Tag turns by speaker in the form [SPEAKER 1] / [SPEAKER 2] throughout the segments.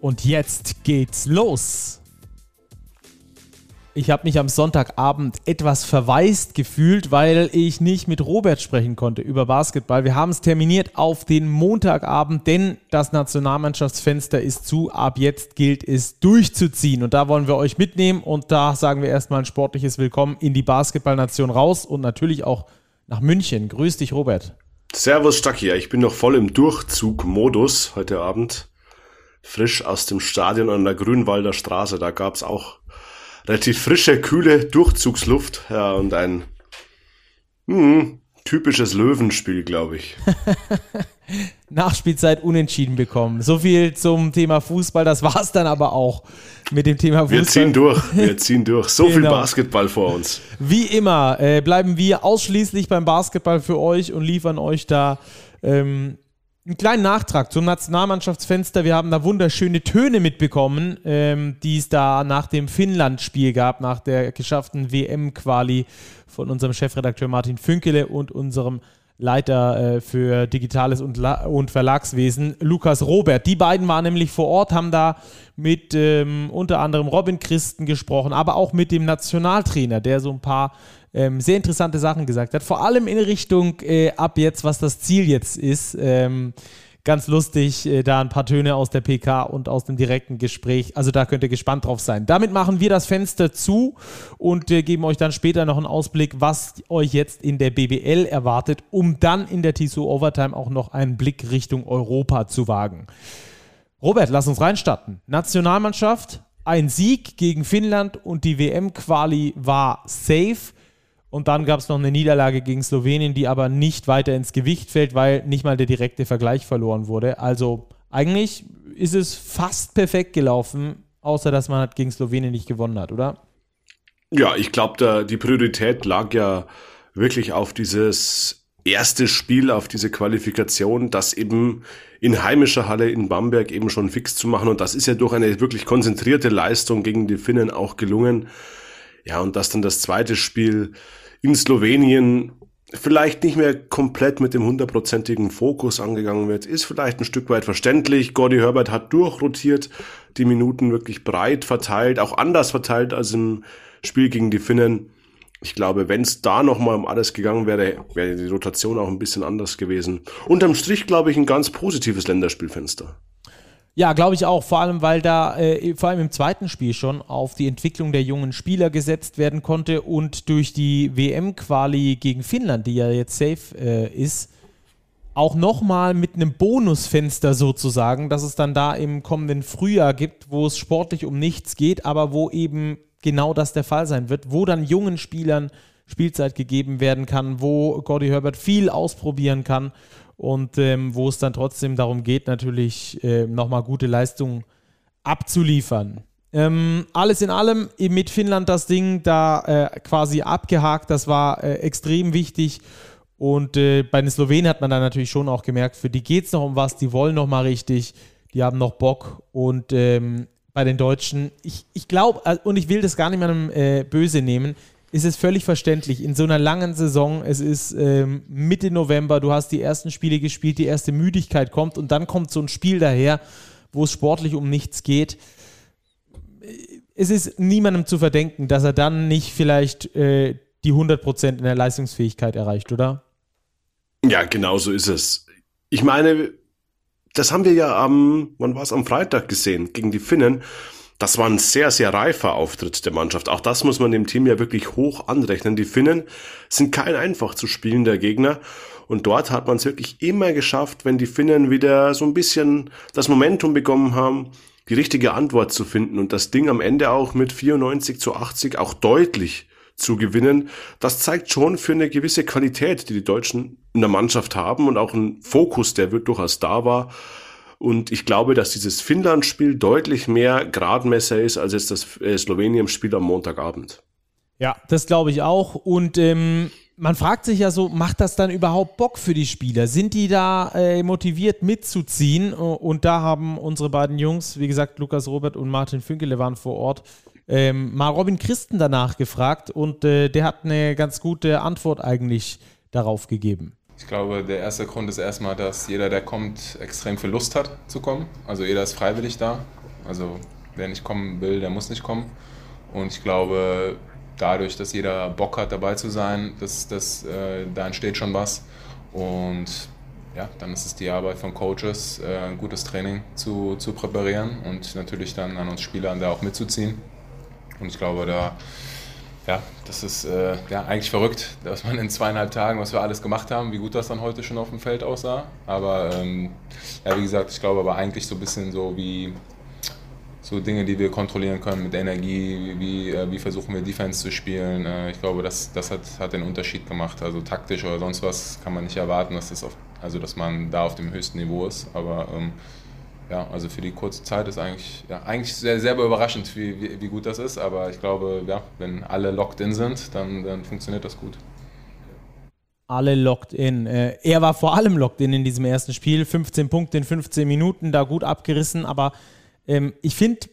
[SPEAKER 1] Und jetzt geht's los. Ich habe mich am Sonntagabend etwas verwaist gefühlt, weil ich nicht mit Robert sprechen konnte über Basketball. Wir haben es terminiert auf den Montagabend, denn das Nationalmannschaftsfenster ist zu. Ab jetzt gilt es durchzuziehen. Und da wollen wir euch mitnehmen. Und da sagen wir erstmal ein sportliches Willkommen in die Basketballnation raus und natürlich auch nach München. Grüß dich, Robert.
[SPEAKER 2] Servus, Stacki. Ich bin noch voll im Durchzug-Modus heute Abend frisch aus dem Stadion an der Grünwalder Straße. Da gab's auch relativ frische, kühle Durchzugsluft. Ja, und ein hm, typisches Löwenspiel, glaube ich.
[SPEAKER 1] Nachspielzeit unentschieden bekommen. So viel zum Thema Fußball. Das war's dann aber auch mit dem Thema Fußball.
[SPEAKER 2] Wir ziehen durch. Wir ziehen durch. So genau. viel Basketball vor uns.
[SPEAKER 1] Wie immer äh, bleiben wir ausschließlich beim Basketball für euch und liefern euch da ähm, einen kleinen Nachtrag zum Nationalmannschaftsfenster. Wir haben da wunderschöne Töne mitbekommen, ähm, die es da nach dem Finnland-Spiel gab, nach der geschafften WM-Quali von unserem Chefredakteur Martin Fünkele und unserem Leiter äh, für Digitales und, La und Verlagswesen, Lukas Robert. Die beiden waren nämlich vor Ort, haben da mit ähm, unter anderem Robin Christen gesprochen, aber auch mit dem Nationaltrainer, der so ein paar ähm, sehr interessante Sachen gesagt hat. Vor allem in Richtung äh, ab jetzt, was das Ziel jetzt ist. Ähm, ganz lustig, äh, da ein paar Töne aus der PK und aus dem direkten Gespräch. Also da könnt ihr gespannt drauf sein. Damit machen wir das Fenster zu und äh, geben euch dann später noch einen Ausblick, was euch jetzt in der BBL erwartet, um dann in der TSU Overtime auch noch einen Blick Richtung Europa zu wagen. Robert, lass uns reinstarten. Nationalmannschaft, ein Sieg gegen Finnland und die WM-Quali war safe. Und dann gab es noch eine Niederlage gegen Slowenien, die aber nicht weiter ins Gewicht fällt, weil nicht mal der direkte Vergleich verloren wurde. Also eigentlich ist es fast perfekt gelaufen, außer dass man halt gegen Slowenien nicht gewonnen hat, oder?
[SPEAKER 2] Ja, ich glaube, die Priorität lag ja wirklich auf dieses erste Spiel, auf diese Qualifikation, das eben in heimischer Halle in Bamberg eben schon fix zu machen. Und das ist ja durch eine wirklich konzentrierte Leistung gegen die Finnen auch gelungen. Ja, und dass dann das zweite Spiel in Slowenien vielleicht nicht mehr komplett mit dem hundertprozentigen Fokus angegangen wird, ist vielleicht ein Stück weit verständlich. Gordy Herbert hat durchrotiert, die Minuten wirklich breit verteilt, auch anders verteilt als im Spiel gegen die Finnen. Ich glaube, wenn es da nochmal um alles gegangen wäre, wäre die Rotation auch ein bisschen anders gewesen. Unterm Strich, glaube ich, ein ganz positives Länderspielfenster.
[SPEAKER 1] Ja, glaube ich auch. Vor allem, weil da äh, vor allem im zweiten Spiel schon auf die Entwicklung der jungen Spieler gesetzt werden konnte und durch die WM-Quali gegen Finnland, die ja jetzt safe äh, ist, auch nochmal mit einem Bonusfenster sozusagen, dass es dann da im kommenden Frühjahr gibt, wo es sportlich um nichts geht, aber wo eben genau das der Fall sein wird, wo dann jungen Spielern Spielzeit gegeben werden kann, wo Gordy Herbert viel ausprobieren kann und ähm, wo es dann trotzdem darum geht, natürlich äh, nochmal gute Leistungen abzuliefern. Ähm, alles in allem mit Finnland das Ding da äh, quasi abgehakt, das war äh, extrem wichtig. Und äh, bei den Slowenen hat man dann natürlich schon auch gemerkt, für die geht es noch um was, die wollen noch mal richtig, die haben noch Bock. Und ähm, bei den Deutschen, ich, ich glaube, äh, und ich will das gar nicht mehr äh, böse nehmen, ist es völlig verständlich. In so einer langen Saison, es ist ähm, Mitte November, du hast die ersten Spiele gespielt, die erste Müdigkeit kommt und dann kommt so ein Spiel daher, wo es sportlich um nichts geht. Es ist niemandem zu verdenken, dass er dann nicht vielleicht äh, die 100% in der Leistungsfähigkeit erreicht, oder?
[SPEAKER 2] Ja, genau so ist es. Ich meine, das haben wir ja am, wann war es, am Freitag gesehen, gegen die Finnen das war ein sehr, sehr reifer Auftritt der Mannschaft. Auch das muss man dem Team ja wirklich hoch anrechnen. Die Finnen sind kein einfach zu spielender Gegner. Und dort hat man es wirklich immer geschafft, wenn die Finnen wieder so ein bisschen das Momentum bekommen haben, die richtige Antwort zu finden und das Ding am Ende auch mit 94 zu 80 auch deutlich zu gewinnen. Das zeigt schon für eine gewisse Qualität, die die Deutschen in der Mannschaft haben und auch ein Fokus, der durchaus da war Und ich glaube, dass dieses Finnland-Spiel deutlich mehr Gradmesser ist als jetzt das äh, Slowenien-Spiel am Montagabend.
[SPEAKER 1] Ja, das glaube ich auch. Und ähm, man fragt sich ja so, macht das dann überhaupt Bock für die Spieler? Sind die da äh, motiviert mitzuziehen? Und da haben unsere beiden Jungs, wie gesagt, Lukas Robert und Martin Fünkele waren vor Ort, ähm, mal Robin Christen danach gefragt und äh, der hat eine ganz gute Antwort eigentlich darauf gegeben.
[SPEAKER 3] Ich glaube, der erste Grund ist erstmal, dass jeder, der kommt, extrem viel Lust hat zu kommen. Also jeder ist freiwillig da. Also wer nicht kommen will, der muss nicht kommen. Und ich glaube, dadurch, dass jeder Bock hat, dabei zu sein, das, das, äh, da entsteht schon was. Und ja, dann ist es die Arbeit von Coaches, äh, ein gutes Training zu, zu präparieren und natürlich dann an uns Spielern da auch mitzuziehen. Und ich glaube, da ja, das ist äh, ja, eigentlich verrückt, dass man in zweieinhalb Tagen, was wir alles gemacht haben, wie gut das dann heute schon auf dem Feld aussah. Aber ähm, ja, wie gesagt, ich glaube aber eigentlich so ein bisschen so wie so Dinge, die wir kontrollieren können mit Energie, wie, äh, wie versuchen wir Defense zu spielen. Äh, ich glaube, das, das hat, hat den Unterschied gemacht. Also taktisch oder sonst was kann man nicht erwarten, dass, das auf, also dass man da auf dem höchsten Niveau ist. Aber ähm, ja, also für die kurze Zeit ist eigentlich, ja, eigentlich sehr, sehr überraschend, wie, wie, wie, gut das ist. Aber ich glaube, ja, wenn alle locked in sind, dann, dann funktioniert das gut.
[SPEAKER 1] Alle locked in. Äh, er war vor allem locked in in diesem ersten Spiel. 15 Punkte in 15 Minuten, da gut abgerissen. Aber ähm, ich finde,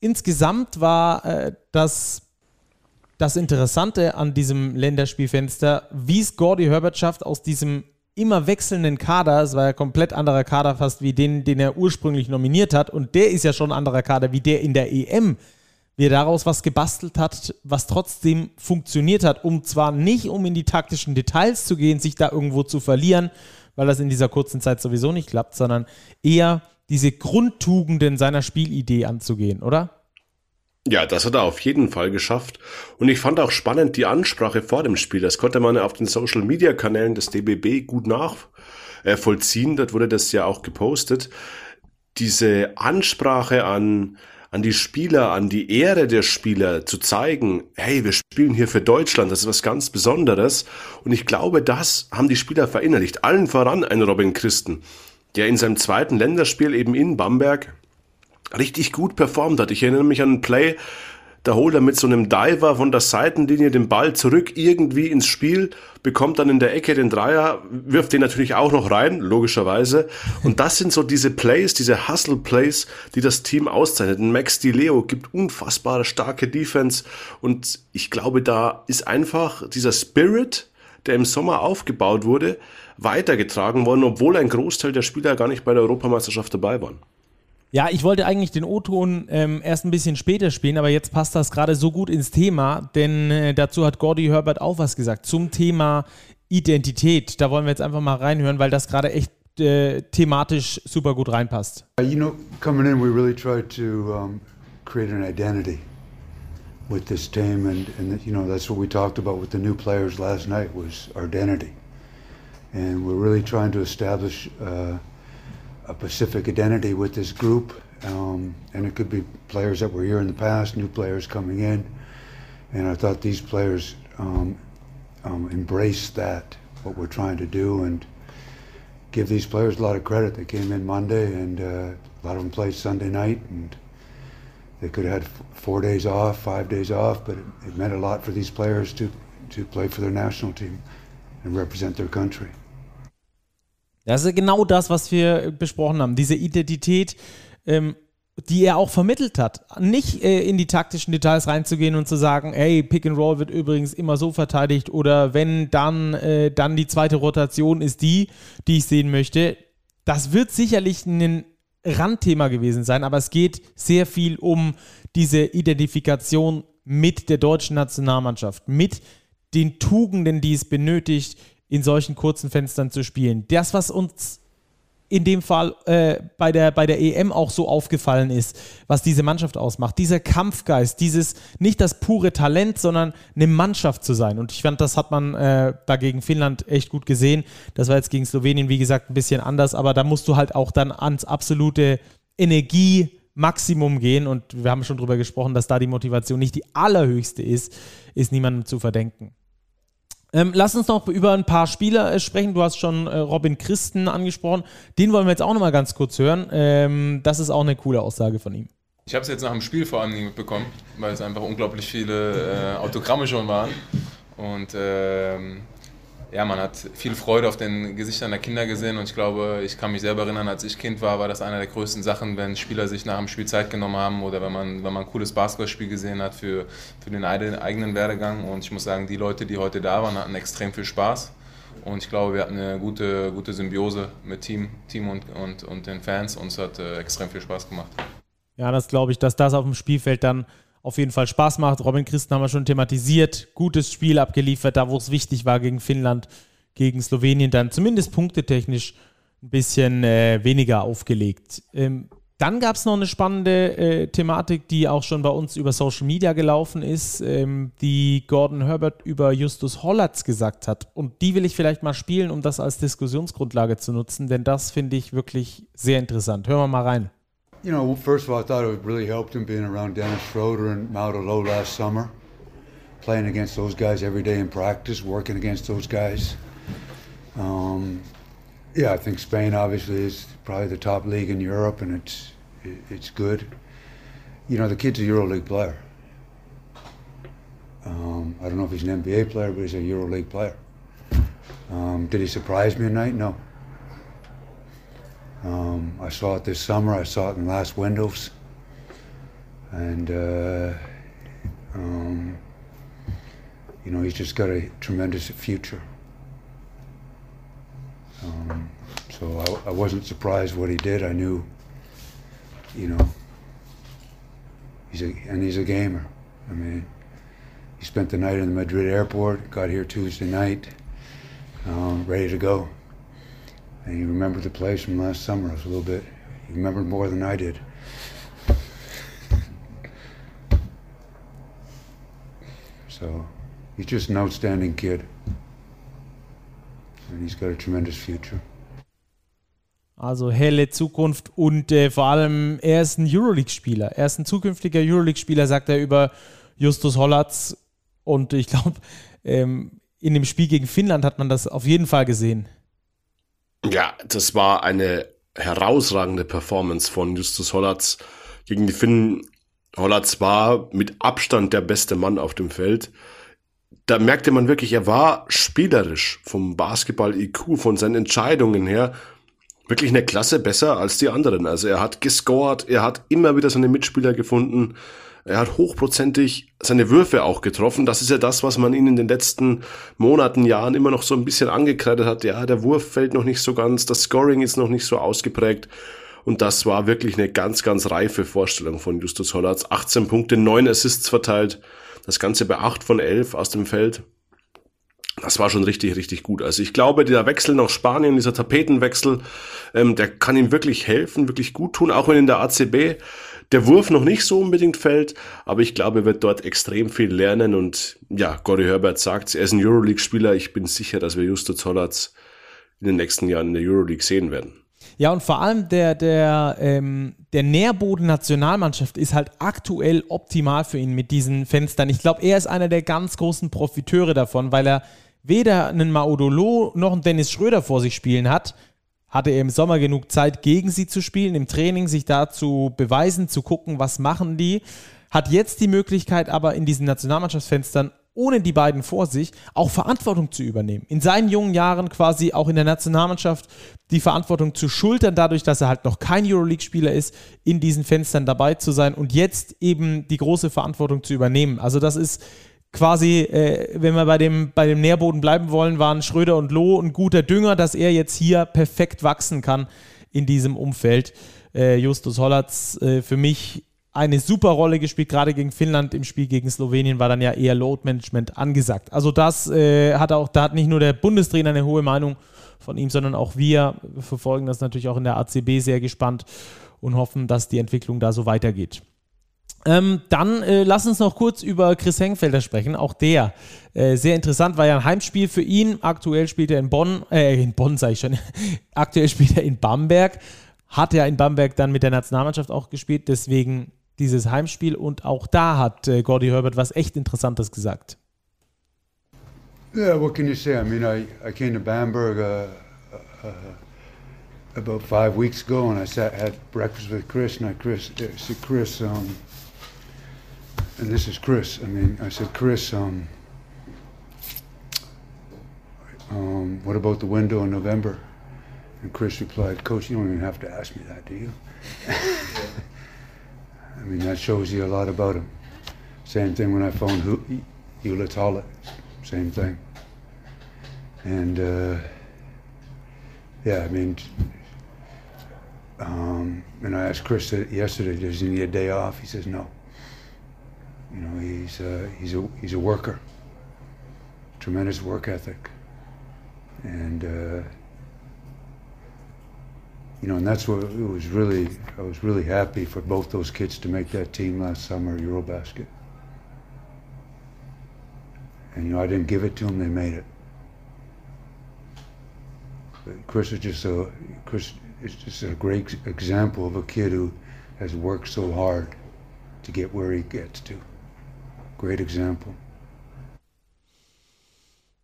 [SPEAKER 1] insgesamt war äh, das, das Interessante an diesem Länderspielfenster, wie es Gordy Herbert schafft, aus diesem immer wechselnden Kader, es war ja komplett anderer Kader fast wie den, den er ursprünglich nominiert hat und der ist ja schon ein anderer Kader wie der in der EM, wie er daraus was gebastelt hat, was trotzdem funktioniert hat, um zwar nicht um in die taktischen Details zu gehen, sich da irgendwo zu verlieren, weil das in dieser kurzen Zeit sowieso nicht klappt, sondern eher diese Grundtugenden seiner Spielidee anzugehen, oder?
[SPEAKER 2] Ja, das hat er auf jeden Fall geschafft. Und ich fand auch spannend die Ansprache vor dem Spiel. Das konnte man auf den Social Media Kanälen des DBB gut nachvollziehen. Äh, Dort wurde das ja auch gepostet. Diese Ansprache an, an die Spieler, an die Ehre der Spieler zu zeigen, hey, wir spielen hier für Deutschland, das ist was ganz Besonderes. Und ich glaube, das haben die Spieler verinnerlicht. Allen voran ein Robin Christen, der in seinem zweiten Länderspiel eben in Bamberg richtig gut performt hat. Ich erinnere mich an einen Play, da holt er mit so einem Diver von der Seitenlinie den Ball zurück irgendwie ins Spiel, bekommt dann in der Ecke den Dreier, wirft den natürlich auch noch rein, logischerweise. Und das sind so diese Plays, diese Hustle-Plays, die das Team auszeichnet. Max Di Leo gibt unfassbare starke Defense und ich glaube, da ist einfach dieser Spirit, der im Sommer aufgebaut wurde, weitergetragen worden, obwohl ein Großteil der Spieler gar nicht bei der Europameisterschaft dabei waren.
[SPEAKER 1] Ja, ich wollte eigentlich den O-Ton ähm, erst ein bisschen später spielen, aber jetzt passt das gerade so gut ins Thema, denn äh, dazu hat Gordy Herbert auch was gesagt zum Thema Identität. Da wollen wir jetzt einfach mal reinhören, weil das gerade echt äh, thematisch super gut reinpasst.
[SPEAKER 4] Uh, you know, coming in, we really tried to um, create an identity with this team, and, and you know that's what we talked about with the new players last night was our identity, and we're really trying to establish. Uh, a Pacific identity with this group, um, and it could be players that were here in the past, new players coming in, and I thought these players um, um, embrace that what we're trying to do and give these players a lot of credit. They came in Monday, and uh, a lot of them played Sunday night, and they could have had four days off, five days off, but it, it meant a lot for these players to to play for their national team and represent their country.
[SPEAKER 1] Das ist genau das, was wir besprochen haben. Diese Identität, ähm, die er auch vermittelt hat. Nicht äh, in die taktischen Details reinzugehen und zu sagen, hey, Pick and Roll wird übrigens immer so verteidigt oder wenn dann, äh, dann die zweite Rotation ist die, die ich sehen möchte. Das wird sicherlich ein Randthema gewesen sein, aber es geht sehr viel um diese Identifikation mit der deutschen Nationalmannschaft, mit den Tugenden, die es benötigt, in solchen kurzen Fenstern zu spielen. Das, was uns in dem Fall äh, bei, der, bei der EM auch so aufgefallen ist, was diese Mannschaft ausmacht. Dieser Kampfgeist, dieses nicht das pure Talent, sondern eine Mannschaft zu sein. Und ich fand, das hat man äh, da gegen Finnland echt gut gesehen. Das war jetzt gegen Slowenien, wie gesagt, ein bisschen anders, aber da musst du halt auch dann ans absolute Energiemaximum gehen. Und wir haben schon drüber gesprochen, dass da die Motivation nicht die allerhöchste ist, ist niemandem zu verdenken. Ähm, lass uns noch über ein paar Spieler äh, sprechen. Du hast schon äh, Robin Christen angesprochen. Den wollen wir jetzt auch noch mal ganz kurz hören. Ähm, das ist auch eine coole Aussage von ihm.
[SPEAKER 3] Ich habe es jetzt nach dem Spiel vor allem mitbekommen, weil es einfach unglaublich viele äh, Autogramme schon waren. Und ähm, ja, man hat viel Freude auf den Gesichtern der Kinder gesehen und ich glaube, ich kann mich selber erinnern, als ich Kind war, war das eine der größten Sachen, wenn Spieler sich nach dem Spiel Zeit genommen haben oder wenn man, wenn man ein cooles Basketballspiel gesehen hat für, für den eigenen Werdegang. Und ich muss sagen, die Leute, die heute da waren, hatten extrem viel Spaß. Und ich glaube, wir hatten eine gute, gute Symbiose mit Team, Team und, und, und den Fans und es hat äh, extrem viel Spaß gemacht.
[SPEAKER 1] Ja, das glaube ich, dass das auf dem Spielfeld dann auf jeden Fall Spaß macht. Robin Christen haben wir schon thematisiert. Gutes Spiel abgeliefert, da wo es wichtig war gegen Finnland, gegen Slowenien, dann zumindest punktetechnisch ein bisschen äh, weniger aufgelegt. Ähm, dann gab es noch eine spannende äh, Thematik, die auch schon bei uns über Social Media gelaufen ist, ähm, die Gordon Herbert über Justus Hollatz gesagt hat. Und die will ich vielleicht mal spielen, um das als Diskussionsgrundlage zu nutzen, denn das finde ich wirklich sehr interessant. Hören wir mal rein.
[SPEAKER 4] You know, first of all, I thought it really helped him being around Dennis Schroeder and Maudolo last summer, playing against those guys every day in practice, working against those guys. Um, yeah, I think Spain obviously is probably the top league in Europe, and it's it's good. You know, the kid's a EuroLeague player. Um, I don't know if he's an NBA player, but he's a EuroLeague player. Um, did he surprise me tonight? No. Um, I saw it this summer. I saw it in last windows, and uh, um, you know he's just got a tremendous future. Um, so I, I, wasn't surprised what he did. I knew, you know, he's a and he's a gamer. I mean, he spent the night in the Madrid airport. Got here Tuesday night, um, ready to go. And he remembered the place from last summer. It was a little bit, he remembered more than I did. So he's just an outstanding kid. And he's got a tremendous future.
[SPEAKER 1] Also helle Zukunft und äh, vor allem er ist ein Euroleague-Spieler. Er ist ein zukünftiger Euroleague-Spieler, sagt er über Justus Hollatz. Und ich glaube, ähm, in dem Spiel gegen Finnland hat man das auf jeden Fall gesehen.
[SPEAKER 2] Ja, das war eine herausragende Performance von Justus Hollatz gegen die Finnen. Hollatz war mit Abstand der beste Mann auf dem Feld. Da merkte man wirklich, er war spielerisch vom Basketball-IQ, von seinen Entscheidungen her wirklich eine Klasse besser als die anderen. Also er hat gescored, er hat immer wieder seine Mitspieler gefunden. Er hat hochprozentig seine Würfe auch getroffen. Das ist ja das, was man ihn in den letzten Monaten, Jahren immer noch so ein bisschen angekreidet hat. Ja, der Wurf fällt noch nicht so ganz, das Scoring ist noch nicht so ausgeprägt. Und das war wirklich eine ganz, ganz reife Vorstellung von Justus Hollatz. 18 Punkte, 9 Assists verteilt. Das Ganze bei 8 von 11 aus dem Feld. Das war schon richtig, richtig gut. Also ich glaube, dieser Wechsel nach Spanien, dieser Tapetenwechsel, ähm, der kann ihm wirklich helfen, wirklich gut tun, auch wenn in der ACB der Wurf noch nicht so unbedingt fällt, aber ich glaube, er wird dort extrem viel lernen und ja, Gordy Herbert sagt, er ist ein Euroleague-Spieler. Ich bin sicher, dass wir Justo Zollatz in den nächsten Jahren in der Euroleague sehen werden.
[SPEAKER 1] Ja, und vor allem der, der, ähm, der Nährboden Nationalmannschaft ist halt aktuell optimal für ihn mit diesen Fenstern. Ich glaube, er ist einer der ganz großen Profiteure davon, weil er weder einen Maudolo noch einen Dennis Schröder vor sich spielen hat hatte er im Sommer genug Zeit, gegen sie zu spielen, im Training sich da zu beweisen, zu gucken, was machen die. Hat jetzt die Möglichkeit, aber in diesen Nationalmannschaftsfenstern ohne die beiden vor sich auch Verantwortung zu übernehmen. In seinen jungen Jahren quasi auch in der Nationalmannschaft die Verantwortung zu schultern, dadurch, dass er halt noch kein Euroleague-Spieler ist, in diesen Fenstern dabei zu sein und jetzt eben die große Verantwortung zu übernehmen. Also das ist quasi, äh, wenn wir bei dem, bei dem Nährboden bleiben wollen, waren Schröder und Loh ein guter Dünger, dass er jetzt hier perfekt wachsen kann in diesem Umfeld. Äh, Justus Hollatz äh, für mich eine super Rolle gespielt, gerade gegen Finnland. Im Spiel gegen Slowenien war dann ja eher Load Management angesagt. Also das äh, hat auch, da hat nicht nur der Bundestrainer eine hohe Meinung von ihm, sondern auch wir verfolgen das natürlich auch in der ACB sehr gespannt und hoffen, dass die Entwicklung da so weitergeht. Ähm, dann äh, lass uns noch kurz über Chris Hengfelder sprechen. Auch der äh, sehr interessant, war ja ein Heimspiel für ihn. Aktuell spielt er in Bonn, äh, in Bonn sage ich schon. Aktuell spielt er in Bamberg. Hat ja in Bamberg dann mit der Nationalmannschaft auch gespielt, deswegen dieses Heimspiel. Und auch da hat äh, Gordy Herbert was echt Interessantes gesagt.
[SPEAKER 4] Yeah, what can you say? I mean, I, I came to Bamberg uh, uh, about five weeks ago, and I sat had breakfast with Chris, and I Chris uh, said, Chris, um, and this is Chris. I mean, I said, Chris, um, um, what about the window in November? And Chris replied, Coach, you don't even have to ask me that, do you? I mean, that shows you a lot about him. Same thing when I phoned Hewlett Hollett, same thing. And uh, yeah, I mean, um, and I asked Chris yesterday, does he need a day off? He says no. You know, he's uh, he's a he's a worker, tremendous work ethic, and uh, you know, and that's what it was really. I was really happy for both those kids to make that team last summer, EuroBasket. And you know, I didn't give it to them; they made it. But Chris is just a Chris is just a great example of a kid who has worked so hard to get where he gets to. Great example.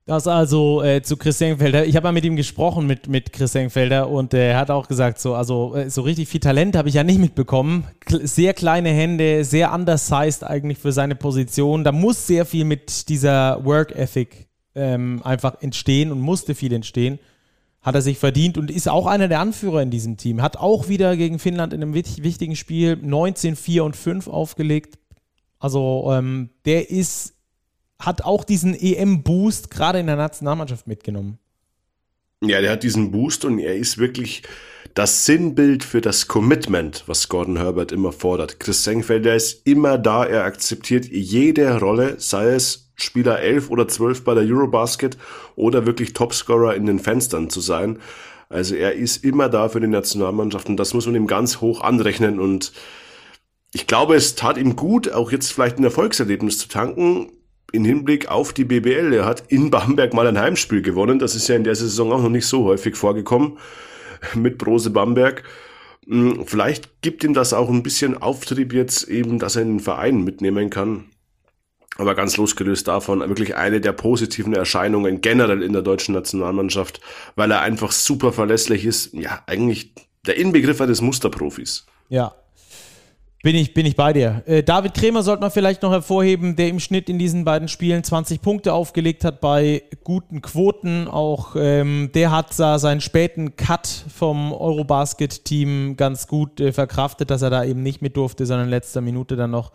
[SPEAKER 1] Das also äh, zu Chris Senkfelder. Ich habe mal mit ihm gesprochen, mit, mit Chris Senkfelder, und äh, er hat auch gesagt, so, also äh, so richtig viel Talent habe ich ja nicht mitbekommen. K sehr kleine Hände, sehr undersized eigentlich für seine Position. Da muss sehr viel mit dieser Work Ethic ähm, einfach entstehen und musste viel entstehen. Hat er sich verdient und ist auch einer der Anführer in diesem Team. Hat auch wieder gegen Finnland in einem wichtigen Spiel 19, 4 und 5 aufgelegt. Also ähm, der ist hat auch diesen EM-Boost gerade in der Nationalmannschaft mitgenommen.
[SPEAKER 2] Ja, der hat diesen Boost und er ist wirklich das Sinnbild für das Commitment, was Gordon Herbert immer fordert. Chris Senkfelder ist immer da, er akzeptiert jede Rolle, sei es Spieler 11 oder 12 bei der Eurobasket oder wirklich Topscorer in den Fenstern zu sein. Also er ist immer da für die Nationalmannschaft und das muss man ihm ganz hoch anrechnen und ich glaube, es tat ihm gut, auch jetzt vielleicht ein Erfolgserlebnis zu tanken in Hinblick auf die BBL. Er hat in Bamberg mal ein Heimspiel gewonnen. Das ist ja in der Saison auch noch nicht so häufig vorgekommen mit Brose Bamberg. Hm, vielleicht gibt ihm das auch ein bisschen Auftrieb jetzt eben, dass er in den Verein mitnehmen kann. Aber ganz losgelöst davon, wirklich eine der positiven Erscheinungen generell in der deutschen Nationalmannschaft, weil er einfach super verlässlich ist. Ja, eigentlich der Inbegriff eines Musterprofis.
[SPEAKER 1] Ja, bin ich, bin ich bei dir. Äh, David Krämer sollte man vielleicht noch hervorheben, der im Schnitt in diesen beiden Spielen 20 Punkte aufgelegt hat bei guten Quoten. Auch ähm, der hat seinen späten Cut vom Eurobasket-Team ganz gut äh, verkraftet, dass er da eben nicht mit durfte, sondern in letzter Minute dann noch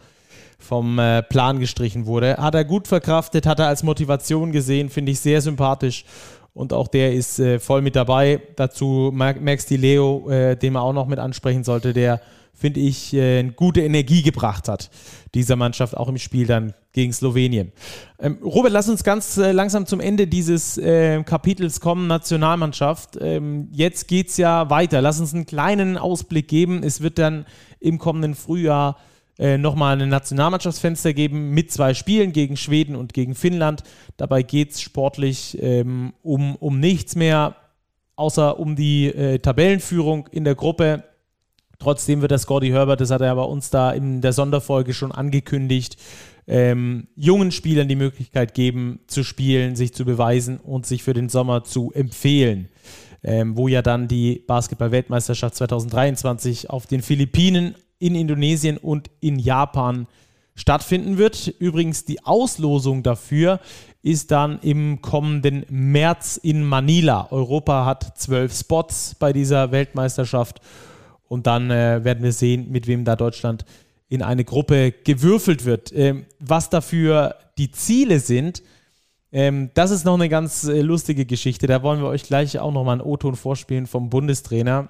[SPEAKER 1] vom äh, Plan gestrichen wurde. Hat er gut verkraftet, hat er als Motivation gesehen, finde ich sehr sympathisch. Und auch der ist äh, voll mit dabei. Dazu Max Di Leo, äh, den man auch noch mit ansprechen sollte, der finde ich, äh, gute Energie gebracht hat, dieser Mannschaft auch im Spiel dann gegen Slowenien. Ähm, Robert, lass uns ganz äh, langsam zum Ende dieses äh, Kapitels kommen, Nationalmannschaft. Ähm, jetzt geht es ja weiter. Lass uns einen kleinen Ausblick geben. Es wird dann im kommenden Frühjahr äh, nochmal ein Nationalmannschaftsfenster geben mit zwei Spielen gegen Schweden und gegen Finnland. Dabei geht es sportlich ähm, um, um nichts mehr, außer um die äh, Tabellenführung in der Gruppe. Trotzdem wird das Gordy Herbert, das hat er bei uns da in der Sonderfolge schon angekündigt, ähm, jungen Spielern die Möglichkeit geben, zu spielen, sich zu beweisen und sich für den Sommer zu empfehlen. Ähm, wo ja dann die Basketball-Weltmeisterschaft 2023 auf den Philippinen, in Indonesien und in Japan stattfinden wird. Übrigens, die Auslosung dafür ist dann im kommenden März in Manila. Europa hat zwölf Spots bei dieser Weltmeisterschaft und dann äh, werden wir sehen, mit wem da Deutschland in eine Gruppe gewürfelt wird. Ähm, was dafür die Ziele sind, ähm, das ist noch eine ganz äh, lustige Geschichte. Da wollen wir euch gleich auch nochmal einen O-Ton vorspielen vom Bundestrainer.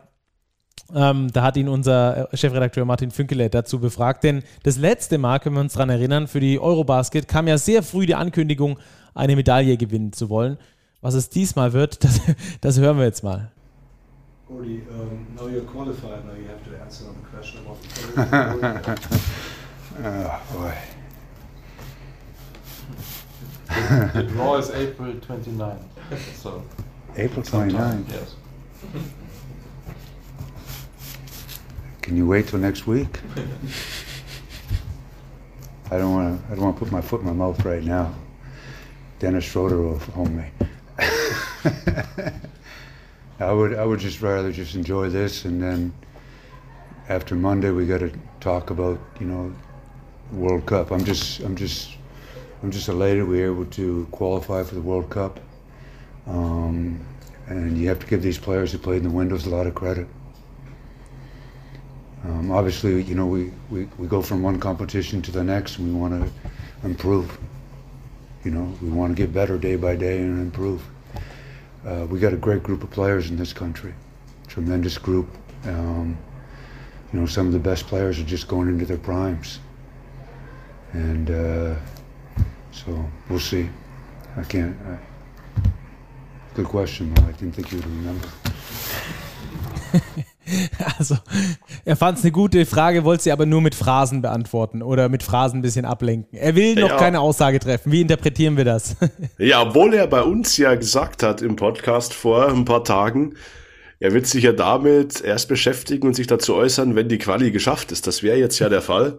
[SPEAKER 1] Ähm, da hat ihn unser äh, Chefredakteur Martin Fünkele dazu befragt. Denn das letzte Mal, können wir uns daran erinnern, für die Eurobasket kam ja sehr früh die Ankündigung, eine Medaille gewinnen zu wollen. Was es diesmal wird, das, das hören wir jetzt mal. Gordy, um, now you're qualified, now you have to answer the question about the Oh, boy.
[SPEAKER 5] the draw is April 29. So
[SPEAKER 4] April 29?
[SPEAKER 5] Yes.
[SPEAKER 4] Can you wait till next week? I don't want to. I don't want to put my foot in my mouth right now. Dennis Schroeder will home me. I would I would just rather just enjoy this and then after Monday we got to talk about you know World Cup. I'm just I'm just I'm just elated we were able to qualify for the World Cup. Um, and you have to give these players who played in the windows a lot of credit. Um, obviously, you know, we, we, we go from one competition to the next and we want to improve. You know, we want to get better day by day and improve. Uh, we got a great group of players in this country, tremendous group. Um, you know, some of the best players are just going into their primes. And uh, so we'll see. I can't. I, good question, though. I didn't think you'd remember.
[SPEAKER 1] Also, er fand es eine gute Frage, wollte sie aber nur mit Phrasen beantworten oder mit Phrasen ein bisschen ablenken. Er will noch
[SPEAKER 2] Ja.
[SPEAKER 1] keine Aussage treffen. Wie interpretieren wir das?
[SPEAKER 2] Ja, obwohl er bei uns ja gesagt hat im Podcast vor ein paar Tagen, er wird sich ja damit erst beschäftigen und sich dazu äußern, wenn die Quali geschafft ist. Das wäre jetzt ja der Fall.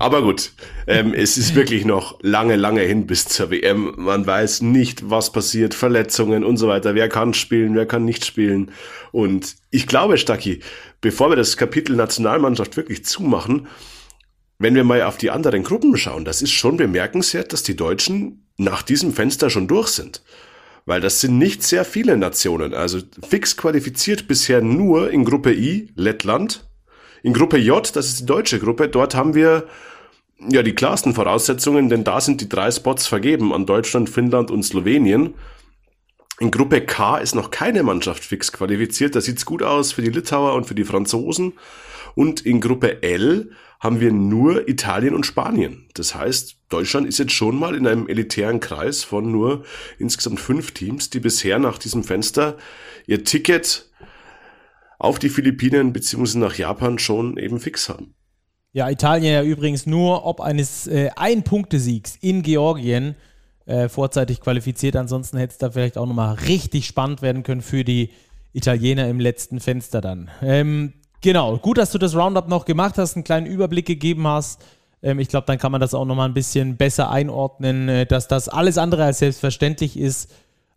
[SPEAKER 2] Aber gut, ähm, es ist wirklich noch lange, lange hin bis zur WM. Man weiß nicht, was passiert, Verletzungen und so weiter. Wer kann spielen, wer kann nicht spielen. Und ich glaube, Stacki, bevor wir das Kapitel Nationalmannschaft wirklich zumachen, wenn wir mal auf die anderen Gruppen schauen, das ist schon bemerkenswert, dass die Deutschen nach diesem Fenster schon durch sind. Weil das sind nicht sehr viele Nationen. Also fix qualifiziert bisher nur in Gruppe I, Lettland. In Gruppe J, das ist die deutsche Gruppe, dort haben wir ja die klarsten Voraussetzungen, denn da sind die drei Spots vergeben an Deutschland, Finnland und Slowenien. In Gruppe K ist noch keine Mannschaft fix qualifiziert. Da sieht's gut aus für die Litauer und für die Franzosen. Und in Gruppe L haben wir nur Italien und Spanien. Das heißt, Deutschland ist jetzt schon mal in einem elitären Kreis von nur insgesamt fünf Teams, die bisher nach diesem Fenster ihr Ticket auf die Philippinen bzw. nach Japan schon eben fix haben.
[SPEAKER 1] Ja, Italien ja übrigens nur ob eines äh, Ein-Punkte-Siegs in Georgien äh, vorzeitig qualifiziert. Ansonsten hätte es da vielleicht auch nochmal richtig spannend werden können für die Italiener im letzten Fenster dann. Ähm, genau, gut, dass du das Roundup noch gemacht hast, einen kleinen Überblick gegeben hast. Ähm, ich glaube, dann kann man das auch nochmal ein bisschen besser einordnen, äh, dass das alles andere als selbstverständlich ist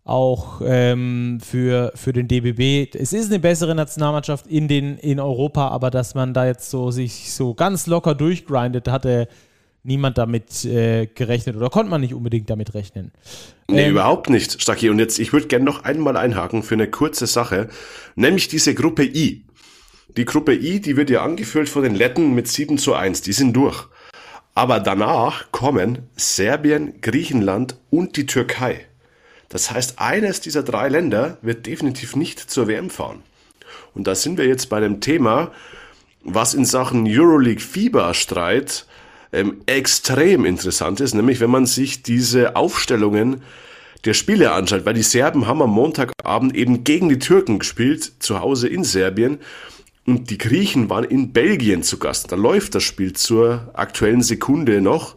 [SPEAKER 1] auch ähm, für, für den DBB. Es ist eine bessere Nationalmannschaft in, den, in Europa, aber dass man da jetzt so sich so ganz locker durchgrindet, hatte niemand damit äh, gerechnet oder konnte man nicht unbedingt damit rechnen.
[SPEAKER 2] Nee,
[SPEAKER 1] Ähm,
[SPEAKER 2] überhaupt nicht, Stacki. Und jetzt, ich würde gerne noch einmal einhaken für eine kurze Sache, nämlich diese Gruppe I. Die Gruppe I, die wird ja angefüllt von den Letten mit 7 zu 1, die sind durch. Aber danach kommen Serbien, Griechenland und die Türkei. Das heißt, eines dieser drei Länder wird definitiv nicht zur WM fahren. Und da sind wir jetzt bei dem Thema, was in Sachen Euroleague-Fieberstreit ähm, extrem interessant ist, nämlich wenn man sich diese Aufstellungen der Spiele anschaut, weil die Serben haben am Montagabend eben gegen die Türken gespielt, zu Hause in Serbien, und die Griechen waren in Belgien zu Gast. Da läuft das Spiel zur aktuellen Sekunde noch.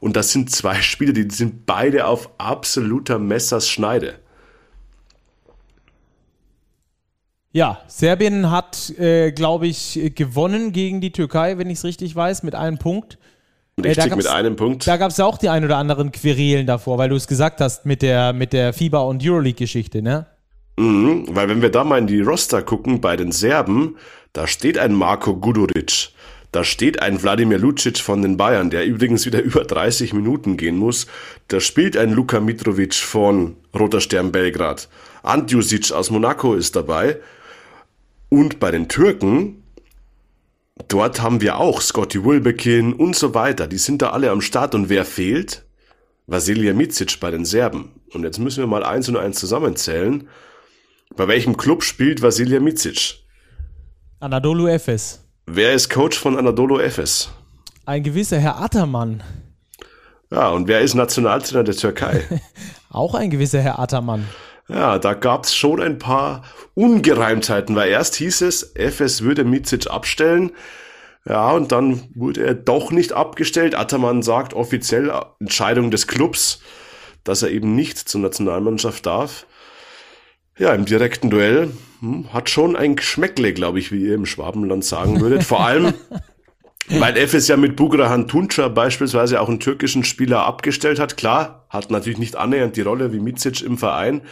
[SPEAKER 2] Und das sind zwei Spiele, die sind beide auf absoluter Messerschneide.
[SPEAKER 1] Ja, Serbien hat, äh, glaube ich, gewonnen gegen die Türkei, wenn ich es richtig weiß, mit einem Punkt. Äh,
[SPEAKER 2] Richtig
[SPEAKER 1] gab's-
[SPEAKER 2] mit einem Punkt.
[SPEAKER 1] Da gab es ja auch die ein oder anderen Querelen davor, weil du es gesagt hast mit der, mit der FIBA- und Euroleague-Geschichte, ne?
[SPEAKER 2] Mhm, weil wenn wir da mal in die Roster gucken bei den Serben, da steht ein Marko Guduric, da steht ein Wladimir Lucic von den Bayern, der übrigens wieder über 30 Minuten gehen muss. Da spielt ein Luka Mitrovic von Roter Stern Belgrad. Antjusic aus Monaco ist dabei. Und bei den Türken, dort haben wir auch Scotty Wilbekin und so weiter. Die sind da alle am Start. Und wer fehlt? Vasilija Micic bei den Serben. Und jetzt müssen wir mal eins und eins zusammenzählen. Bei welchem Club spielt Vasilija Micic?
[SPEAKER 1] Anadolu Efes.
[SPEAKER 2] Wer ist Coach von Anadolu Efes?
[SPEAKER 1] Ein gewisser Herr Attermann.
[SPEAKER 2] Ja, und wer ist Nationaltrainer der Türkei?
[SPEAKER 1] Auch ein gewisser Herr Attermann.
[SPEAKER 2] Ja, da gab's schon ein paar Ungereimtheiten, weil erst hieß es, Efes würde Micic abstellen. Ja, und dann wurde er doch nicht abgestellt. Attermann sagt offiziell Entscheidung des Clubs, dass er eben nicht zur Nationalmannschaft darf. Ja, im direkten Duell hat schon ein Geschmäckle, glaube ich, wie ihr im Schwabenland sagen würdet. Vor allem, Weil FS ja mit Bugrahan Tunca beispielsweise auch einen türkischen Spieler abgestellt hat. Klar, hat natürlich nicht annähernd die Rolle wie Micic im Verein.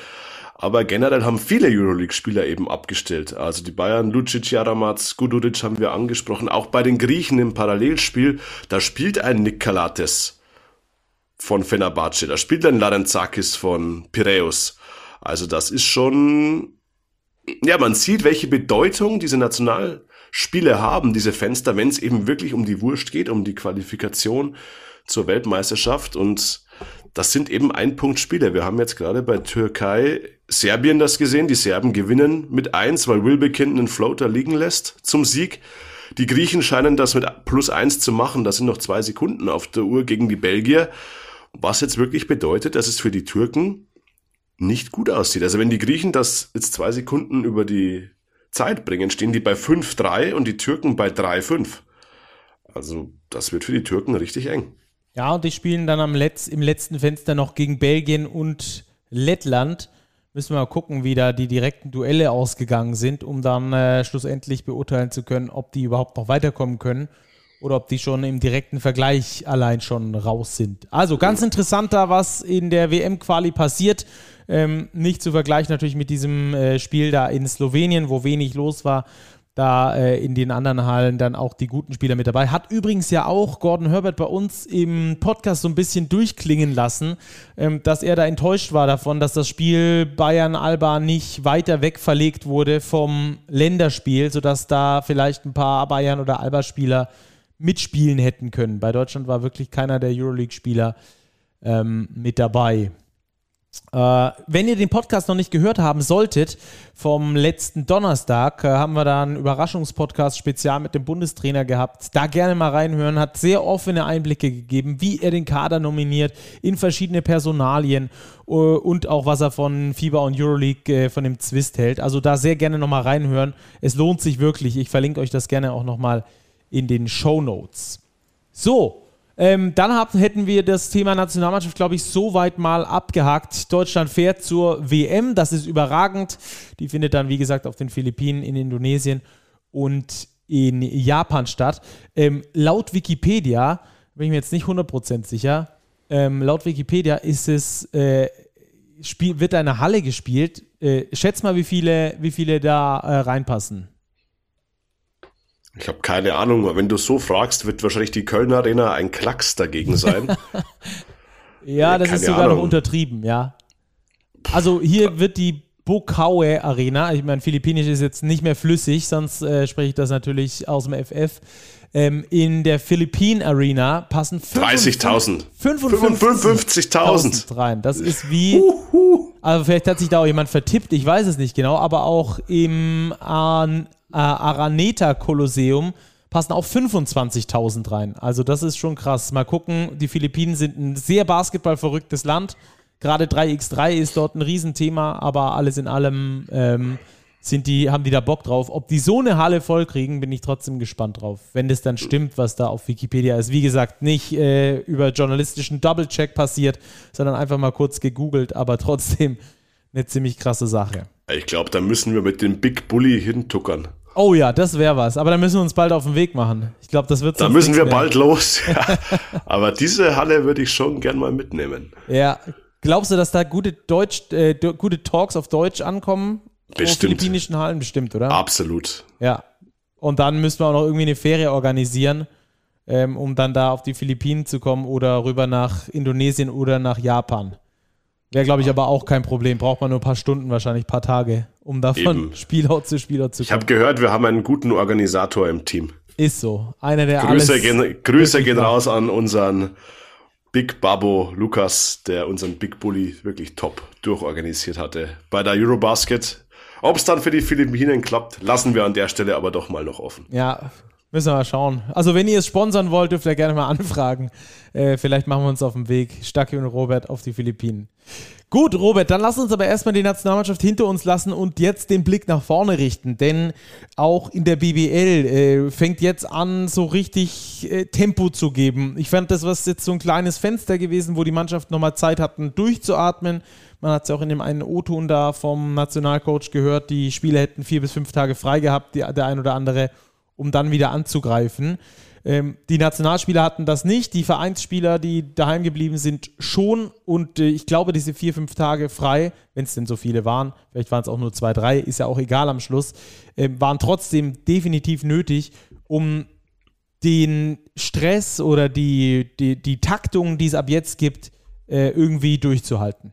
[SPEAKER 2] Aber generell haben viele Euroleague-Spieler eben abgestellt. Also die Bayern, Lucic, Jaramaz, Guduric haben wir angesprochen. Auch bei den Griechen im Parallelspiel, da spielt ein Nikolates von Fenerbahce, da spielt ein Larenzakis von Piraeus. Also das ist schon, ja, man sieht, welche Bedeutung diese Nationalspiele haben, diese Fenster, wenn es eben wirklich um die Wurst geht, um die Qualifikation zur Weltmeisterschaft und das sind eben Ein-Punkt-Spiele. Wir haben jetzt gerade bei Türkei Serbien das gesehen. Die Serben gewinnen mit eins, weil Wilbekin einen Floater liegen lässt zum Sieg. Die Griechen scheinen das mit plus eins zu machen. Da sind noch zwei Sekunden auf der Uhr gegen die Belgier. Was jetzt wirklich bedeutet, dass es für die Türken nicht gut aussieht. Also wenn die Griechen das jetzt zwei Sekunden über die Zeit bringen, stehen die bei 5-3 und die Türken bei 3-5. Also das wird für die Türken richtig eng.
[SPEAKER 1] Ja, und die spielen dann am Letz-, im letzten Fenster noch gegen Belgien und Lettland. Müssen wir mal gucken, wie da die direkten Duelle ausgegangen sind, um dann äh, schlussendlich beurteilen zu können, ob die überhaupt noch weiterkommen können oder ob die schon im direkten Vergleich allein schon raus sind. Also ganz interessant da, was in der WM-Quali passiert. Ähm, nicht zu vergleichen natürlich mit diesem äh, Spiel da in Slowenien, wo wenig los war da äh, in den anderen Hallen dann auch die guten Spieler mit dabei. Hat übrigens ja auch Gordon Herbert bei uns im Podcast so ein bisschen durchklingen lassen, ähm, dass er da enttäuscht war davon, dass das Spiel Bayern-Alba nicht weiter weg verlegt wurde vom Länderspiel, sodass da vielleicht ein paar Bayern- oder Alba-Spieler mitspielen hätten können. Bei Deutschland war wirklich keiner der Euroleague-Spieler ähm, mit dabei. Äh, wenn ihr den Podcast noch nicht gehört haben solltet, vom letzten Donnerstag äh, haben wir da einen Überraschungspodcast spezial mit dem Bundestrainer gehabt. Da gerne mal reinhören, hat sehr offene Einblicke gegeben, wie er den Kader nominiert, in verschiedene Personalien äh, und auch was er von FIBA und Euroleague äh, von dem Zwist hält. Also da sehr gerne nochmal reinhören. Es lohnt sich wirklich. Ich verlinke euch das gerne auch nochmal in den Show Notes. So, ähm, dann hab, hätten wir das Thema Nationalmannschaft, glaube ich, soweit mal abgehakt. Deutschland fährt zur WM, das ist überragend. Die findet dann, wie gesagt, auf den Philippinen, in Indonesien und in Japan statt. Ähm, laut Wikipedia, bin ich mir jetzt nicht 100% sicher, ähm, laut Wikipedia ist es, äh, spiel, wird eine Halle gespielt. Äh, schätz mal, wie viele, wie viele da äh, reinpassen.
[SPEAKER 2] Ich habe keine Ahnung, wenn du so fragst, wird wahrscheinlich die Kölner Arena ein Klacks dagegen sein.
[SPEAKER 1] ja, das ist sogar Ahnung. noch untertrieben, ja. Also hier wird die Bokaue Arena, ich meine, Philippinisch ist jetzt nicht mehr flüssig, sonst äh, spreche ich das natürlich aus dem FF. Ähm, in der Philippine Arena passen
[SPEAKER 2] 30.000.
[SPEAKER 1] 55.000 rein. Das ist wie. Also vielleicht hat sich da auch jemand vertippt, ich weiß es nicht genau, aber auch im An Araneta Kolosseum passen auch 25.000 rein. Also das ist schon krass. Mal gucken, die Philippinen sind ein sehr basketballverrücktes Land. Gerade 3x3 ist dort ein Riesenthema, aber alles in allem ähm, sind die, haben die da Bock drauf. Ob die so eine Halle voll kriegen, bin ich trotzdem gespannt drauf. Wenn das dann stimmt, was da auf Wikipedia ist. Wie gesagt, nicht äh, über journalistischen Double-Check passiert, sondern einfach mal kurz gegoogelt, aber trotzdem eine ziemlich krasse Sache.
[SPEAKER 2] Ich glaube, da müssen wir mit dem Big Bully hintuckern.
[SPEAKER 1] Oh ja, das wäre was. Aber da müssen wir uns bald auf den Weg machen. Ich glaube, das wird
[SPEAKER 2] Da müssen wir bald los. Ja. Aber diese Halle würde ich schon gern mal mitnehmen.
[SPEAKER 1] Ja. Glaubst du, dass da gute Deutsch, äh, gute Talks auf Deutsch ankommen?
[SPEAKER 2] Bestimmt. Auf
[SPEAKER 1] philippinischen Hallen bestimmt, oder?
[SPEAKER 2] Absolut.
[SPEAKER 1] Ja. Und dann müssen wir auch noch irgendwie eine Ferie organisieren, ähm, um dann da auf die Philippinen zu kommen oder rüber nach Indonesien oder nach Japan. Wäre, glaube ich, aber auch kein Problem. Braucht man nur ein paar Stunden, wahrscheinlich ein paar Tage, um davon Eben. Spielort zu Spielort zu kommen.
[SPEAKER 2] Ich habe gehört, wir haben einen guten Organisator im Team.
[SPEAKER 1] Ist so. Einer der
[SPEAKER 2] Grüße, gehen, Grüße gehen raus an unseren Big Babo Lukas, der unseren Big Bully wirklich top durchorganisiert hatte. Bei der Eurobasket. Ob es dann für die Philippinen klappt, lassen wir an der Stelle aber doch mal noch offen.
[SPEAKER 1] Ja, Müssen wir mal schauen. Also, wenn ihr es sponsern wollt, dürft ihr gerne mal anfragen. Äh, vielleicht machen wir uns auf den Weg, Stacki und Robert, auf die Philippinen. Gut, Robert, dann lass uns aber erstmal die Nationalmannschaft hinter uns lassen und jetzt den Blick nach vorne richten. Denn auch in der BBL äh, fängt jetzt an, so richtig äh, Tempo zu geben. Ich fand, das war jetzt so ein kleines Fenster gewesen, wo die Mannschaften nochmal Zeit hatten, durchzuatmen. Man hat es ja auch in dem einen O-Ton da vom Nationalcoach gehört, die Spieler hätten vier bis fünf Tage frei gehabt, die, der ein oder andere um dann wieder anzugreifen. Ähm, die Nationalspieler hatten das nicht, die Vereinsspieler, die daheim geblieben sind, schon. Und äh, ich glaube, diese vier, fünf Tage frei, wenn es denn so viele waren, vielleicht waren es auch nur zwei, drei, ist ja auch egal am Schluss, äh, waren trotzdem definitiv nötig, um den Stress oder die, die, die Taktung, die es ab jetzt gibt, äh, irgendwie durchzuhalten.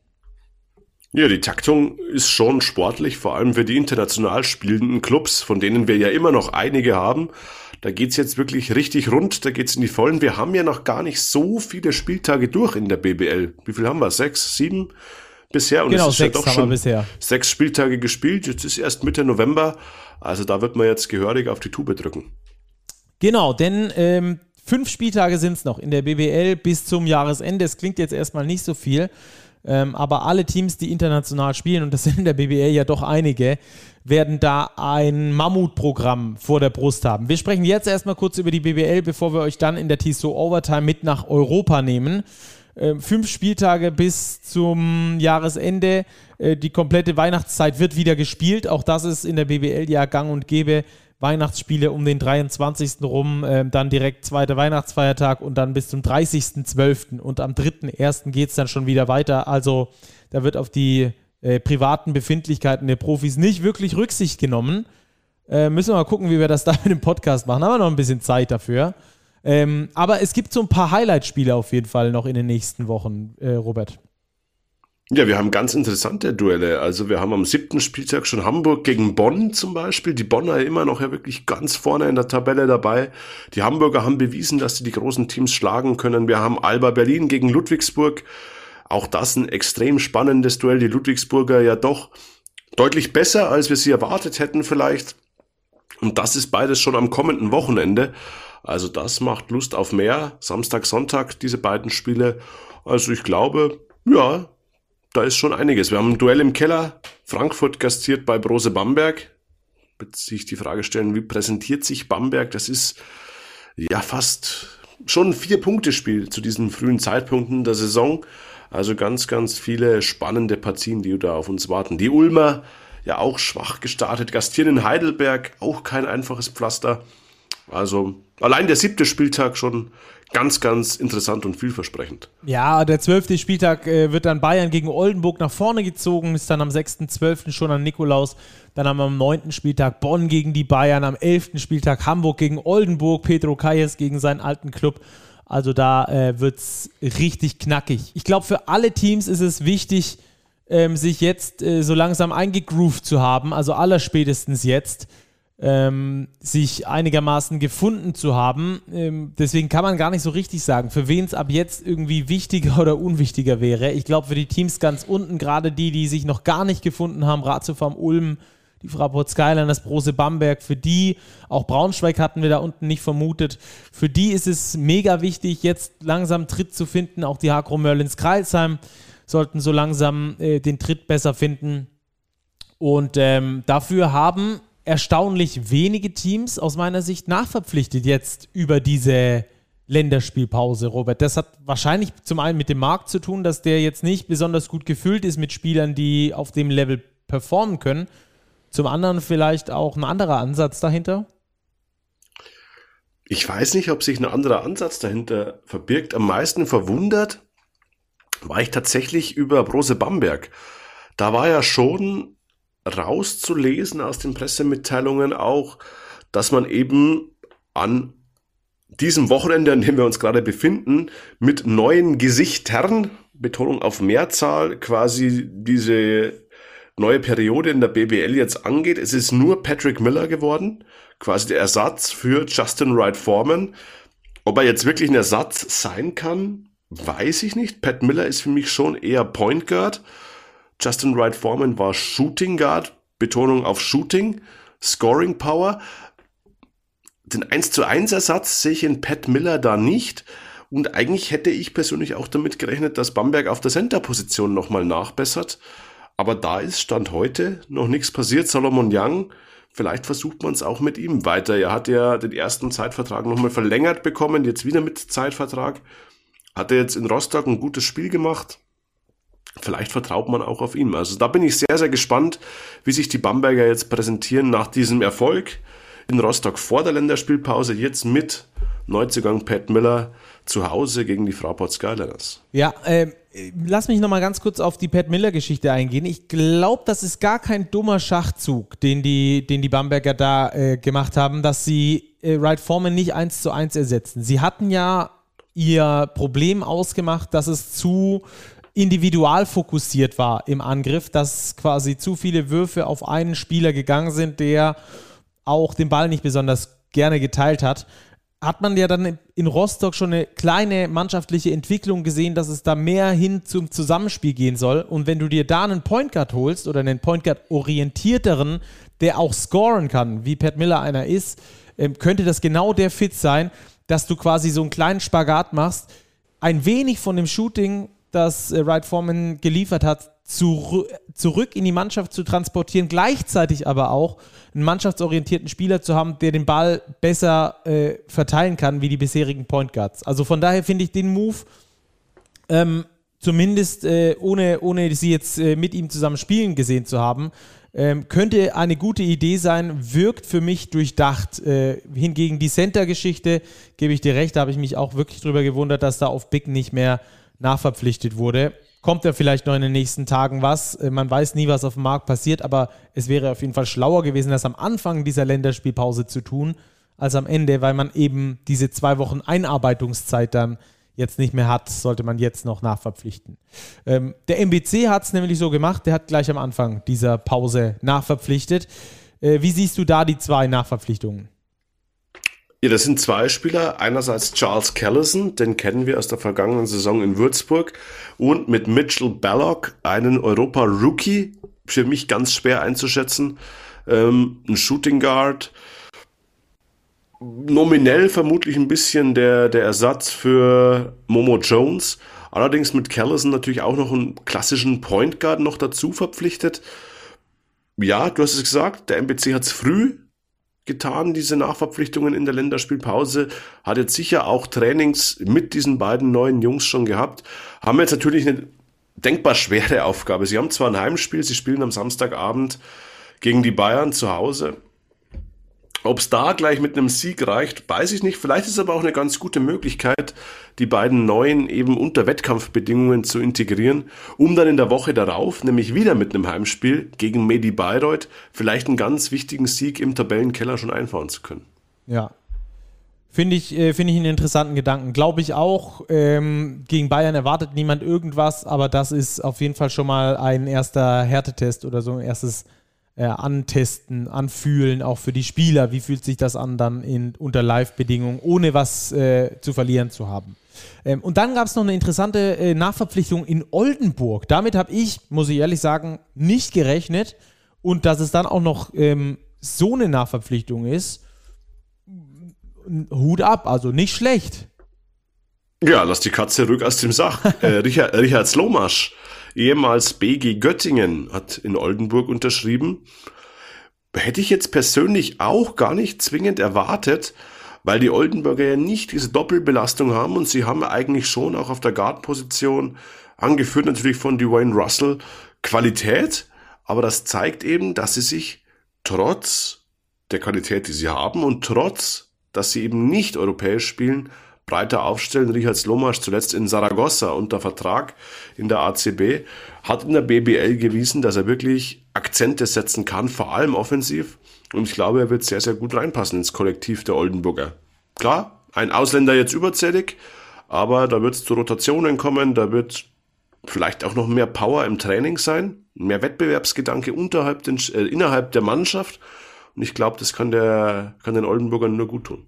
[SPEAKER 2] Ja, die Taktung ist schon sportlich, vor allem für die international spielenden Clubs, von denen wir ja immer noch einige haben. Da geht's jetzt wirklich richtig rund, da geht's in die Vollen. Wir haben ja noch gar nicht so viele Spieltage durch in der BBL. Wie viel haben wir? Sechs, sieben bisher?
[SPEAKER 1] Und genau, es ist sechs ja doch schon bisher.
[SPEAKER 2] sechs Spieltage gespielt. Jetzt ist erst Mitte November. Also da wird man jetzt gehörig auf die Tube drücken.
[SPEAKER 1] Genau, denn ähm, fünf Spieltage sind's noch in der BBL bis zum Jahresende. Es klingt jetzt erstmal nicht so viel. Ähm, aber alle Teams, die international spielen, und das sind in der BBL ja doch einige, werden da ein Mammutprogramm vor der Brust haben. Wir sprechen jetzt erstmal kurz über die BBL, bevor wir euch dann in der TSO Overtime mit nach Europa nehmen. Äh, fünf Spieltage bis zum Jahresende. Äh, die komplette Weihnachtszeit wird wieder gespielt. Auch das ist in der BBL ja gang und gäbe. Weihnachtsspiele um den 23. rum, äh, dann direkt zweiter Weihnachtsfeiertag und dann bis zum 30.12. Und am 3.1. geht es dann schon wieder weiter. Also da wird auf die äh, privaten Befindlichkeiten der Profis nicht wirklich Rücksicht genommen. Äh, müssen wir mal gucken, wie wir das da mit dem Podcast machen. Haben wir noch ein bisschen Zeit dafür. Ähm, aber es gibt so ein paar Highlight-Spiele auf jeden Fall noch in den nächsten Wochen, äh, Robert.
[SPEAKER 2] Ja, wir haben ganz interessante Duelle. Also wir haben am siebten Spieltag schon Hamburg gegen Bonn zum Beispiel. Die Bonner immer noch ja wirklich ganz vorne in der Tabelle dabei. Die Hamburger haben bewiesen, dass sie die großen Teams schlagen können. Wir haben Alba Berlin gegen Ludwigsburg. Auch das ein extrem spannendes Duell. Die Ludwigsburger ja doch deutlich besser, als wir sie erwartet hätten vielleicht. Und das ist beides schon am kommenden Wochenende. Also das macht Lust auf mehr. Samstag, Sonntag, diese beiden Spiele. Also ich glaube, ja, da ist schon einiges. Wir haben ein Duell im Keller. Frankfurt gastiert bei Brose Bamberg. Wird sich die Frage stellen, wie präsentiert sich Bamberg? Das ist ja fast schon ein Vier-Punkte-Spiel zu diesen frühen Zeitpunkten der Saison. Also ganz, ganz viele spannende Partien, die da auf uns warten. Die Ulmer ja auch schwach gestartet. Gastieren in Heidelberg, auch kein einfaches Pflaster. Also allein der siebte Spieltag schon ganz, ganz interessant und vielversprechend.
[SPEAKER 1] Ja, der zwölfte Spieltag äh, wird dann Bayern gegen Oldenburg nach vorne gezogen, ist dann am 6.12. schon an Nikolaus. Dann haben wir am neunten Spieltag Bonn gegen die Bayern, am elften Spieltag Hamburg gegen Oldenburg, Pedro Kayes gegen seinen alten Club. Also da äh, wird es richtig knackig. Ich glaube, für alle Teams ist es wichtig, ähm, sich jetzt äh, so langsam eingegroovt zu haben, also allerspätestens jetzt ähm, sich einigermaßen gefunden zu haben. Ähm, deswegen kann man gar nicht so richtig sagen, für wen es ab jetzt irgendwie wichtiger oder unwichtiger wäre. Ich glaube, für die Teams ganz unten, gerade die, die sich noch gar nicht gefunden haben, Ratiofarm Ulm, die Fraport Skyline, das Brose Bamberg, für die, auch Braunschweig hatten wir da unten nicht vermutet, für die ist es mega wichtig, jetzt langsam Tritt zu finden. Auch die Hakro Merlins Kreilsheim sollten so langsam äh, den Tritt besser finden. Und ähm, dafür haben erstaunlich wenige Teams aus meiner Sicht nachverpflichtet jetzt über diese Länderspielpause, Robert. Das hat wahrscheinlich zum einen mit dem Markt zu tun, dass der jetzt nicht besonders gut gefüllt ist mit Spielern, die auf dem Level performen können. Zum anderen vielleicht auch ein anderer Ansatz dahinter.
[SPEAKER 2] Ich weiß nicht, ob sich ein anderer Ansatz dahinter verbirgt. Am meisten verwundert war ich tatsächlich über Brose Bamberg. Da war ja schon rauszulesen aus den Pressemitteilungen auch, dass man eben an diesem Wochenende, an dem wir uns gerade befinden, mit neuen Gesichtern, Betonung auf Mehrzahl, quasi diese neue Periode in der BBL jetzt angeht. Es ist nur Patrick Miller geworden, quasi der Ersatz für Justin Wright Foreman. Ob er jetzt wirklich ein Ersatz sein kann, weiß ich nicht. Pat Miller ist für mich schon eher Point Guard. Justin Wright Foreman war Shooting Guard, Betonung auf Shooting, Scoring Power. Den 1 zu 1 Ersatz sehe ich in Pat Miller da nicht. Und eigentlich hätte ich persönlich auch damit gerechnet, dass Bamberg auf der Center-Position nochmal nachbessert. Aber da ist Stand heute noch nichts passiert. Solomon Young, vielleicht versucht man es auch mit ihm weiter. Er hat ja den ersten Zeitvertrag nochmal verlängert bekommen, jetzt wieder mit Zeitvertrag. Hat er jetzt in Rostock ein gutes Spiel gemacht. Vielleicht vertraut man auch auf ihn. Also da bin ich sehr, sehr gespannt, wie sich die Bamberger jetzt präsentieren nach diesem Erfolg in Rostock vor der Länderspielpause, jetzt mit Neuzugang Pat Miller zu Hause gegen die Fraport Skyliners.
[SPEAKER 1] Ja, äh, lass mich nochmal ganz kurz auf die Pat Miller-Geschichte eingehen. Ich glaube, das ist gar kein dummer Schachzug, den die, den die Bamberger da äh, gemacht haben, dass sie äh, Wright Foreman nicht eins zu eins ersetzen. Sie hatten ja ihr Problem ausgemacht, dass es zu individual fokussiert war im Angriff, dass quasi zu viele Würfe auf einen Spieler gegangen sind, der auch den Ball nicht besonders gerne geteilt hat hat man ja dann in Rostock schon eine kleine mannschaftliche Entwicklung gesehen, dass es da mehr hin zum Zusammenspiel gehen soll. Und wenn du dir da einen Point Guard holst oder einen Point Guard orientierteren, der auch scoren kann, wie Pat Miller einer ist, ähm, könnte das genau der Fit sein, dass du quasi so einen kleinen Spagat machst, ein wenig von dem Shooting, das äh, Wright Foreman geliefert hat, zu, zurück in die Mannschaft zu transportieren, gleichzeitig aber auch einen mannschaftsorientierten Spieler zu haben, der den Ball besser äh, verteilen kann wie die bisherigen Point Guards. Also von daher finde ich den Move ähm, zumindest äh, ohne, ohne sie jetzt äh, mit ihm zusammen spielen gesehen zu haben, ähm, könnte eine gute Idee sein, wirkt für mich durchdacht. Äh, hingegen die Center-Geschichte, gebe ich dir recht, da habe ich mich auch wirklich drüber gewundert, dass da auf Big nicht mehr nachverpflichtet wurde kommt ja vielleicht noch in den nächsten Tagen was. Äh, man weiß nie, was auf dem Markt passiert, aber es wäre auf jeden Fall schlauer gewesen, das am Anfang dieser Länderspielpause zu tun, als am Ende, weil man eben diese zwei Wochen Einarbeitungszeit dann jetzt nicht mehr hat, sollte man jetzt noch nachverpflichten. Ähm, der MBC hat es nämlich so gemacht, der hat gleich am Anfang dieser Pause nachverpflichtet. Äh, wie siehst du da die zwei Nachverpflichtungen?
[SPEAKER 2] Ja, das sind zwei Spieler. Einerseits Charles Callison, den kennen wir aus der vergangenen Saison in Würzburg. Und mit Mitchell Ballock, einen Europa-Rookie, für mich ganz schwer einzuschätzen. Ähm, ein Shooting Guard. Nominell vermutlich ein bisschen der, der Ersatz für Momo Jones. Allerdings mit Callison natürlich auch noch einen klassischen Point Guard noch dazu verpflichtet. Ja, du hast es gesagt, der MBC hat es früh getan, diese Nachverpflichtungen in der Länderspielpause, hat jetzt sicher auch Trainings mit diesen beiden neuen Jungs schon gehabt, haben jetzt natürlich eine denkbar schwere Aufgabe. Sie haben zwar ein Heimspiel, sie spielen am Samstagabend gegen die Bayern zu Hause, ob es da gleich mit einem Sieg reicht, weiß ich nicht. Vielleicht ist aber auch eine ganz gute Möglichkeit, die beiden Neuen eben unter Wettkampfbedingungen zu integrieren, um dann in der Woche darauf, nämlich wieder mit einem Heimspiel gegen Medi Bayreuth, vielleicht einen ganz wichtigen Sieg im Tabellenkeller schon einfahren zu können.
[SPEAKER 1] Ja. Finde ich, äh, find ich einen interessanten Gedanken. Glaube ich auch. Ähm, gegen Bayern erwartet niemand irgendwas, aber das ist auf jeden Fall schon mal ein erster Härtetest oder so ein erstes äh, antesten, anfühlen, auch für die Spieler. Wie fühlt sich das an, dann in, unter Live-Bedingungen, ohne was äh, zu verlieren zu haben? Ähm, und dann gab es noch eine interessante äh, Nachverpflichtung in Oldenburg. Damit habe ich, muss ich ehrlich sagen, nicht gerechnet. Und dass es dann auch noch ähm, so eine Nachverpflichtung ist, Hut ab, also nicht schlecht.
[SPEAKER 2] Ja, lass die Katze rück aus dem Sach. äh, Richard, Richard Slomasch ehemals BG Göttingen, hat in Oldenburg unterschrieben. Hätte ich jetzt persönlich auch gar nicht zwingend erwartet, weil die Oldenburger ja nicht diese Doppelbelastung haben und sie haben eigentlich schon auch auf der Guard-Position, angeführt natürlich von Dwayne Russell, Qualität, aber das zeigt eben, dass sie sich trotz der Qualität, die sie haben und trotz, dass sie eben nicht europäisch spielen, breiter aufstellen. Richard Slomasch zuletzt in Saragossa unter Vertrag in der ACB, hat in der BBL gewiesen, dass er wirklich Akzente setzen kann, vor allem offensiv. Und ich glaube, er wird sehr, sehr gut reinpassen ins Kollektiv der Oldenburger. Klar, ein Ausländer jetzt überzählig, aber da wird es zu Rotationen kommen, da wird vielleicht auch noch mehr Power im Training sein, mehr Wettbewerbsgedanke unterhalb den, äh, innerhalb der Mannschaft. Und ich glaube, das kann, der, kann den Oldenburgern nur gut tun.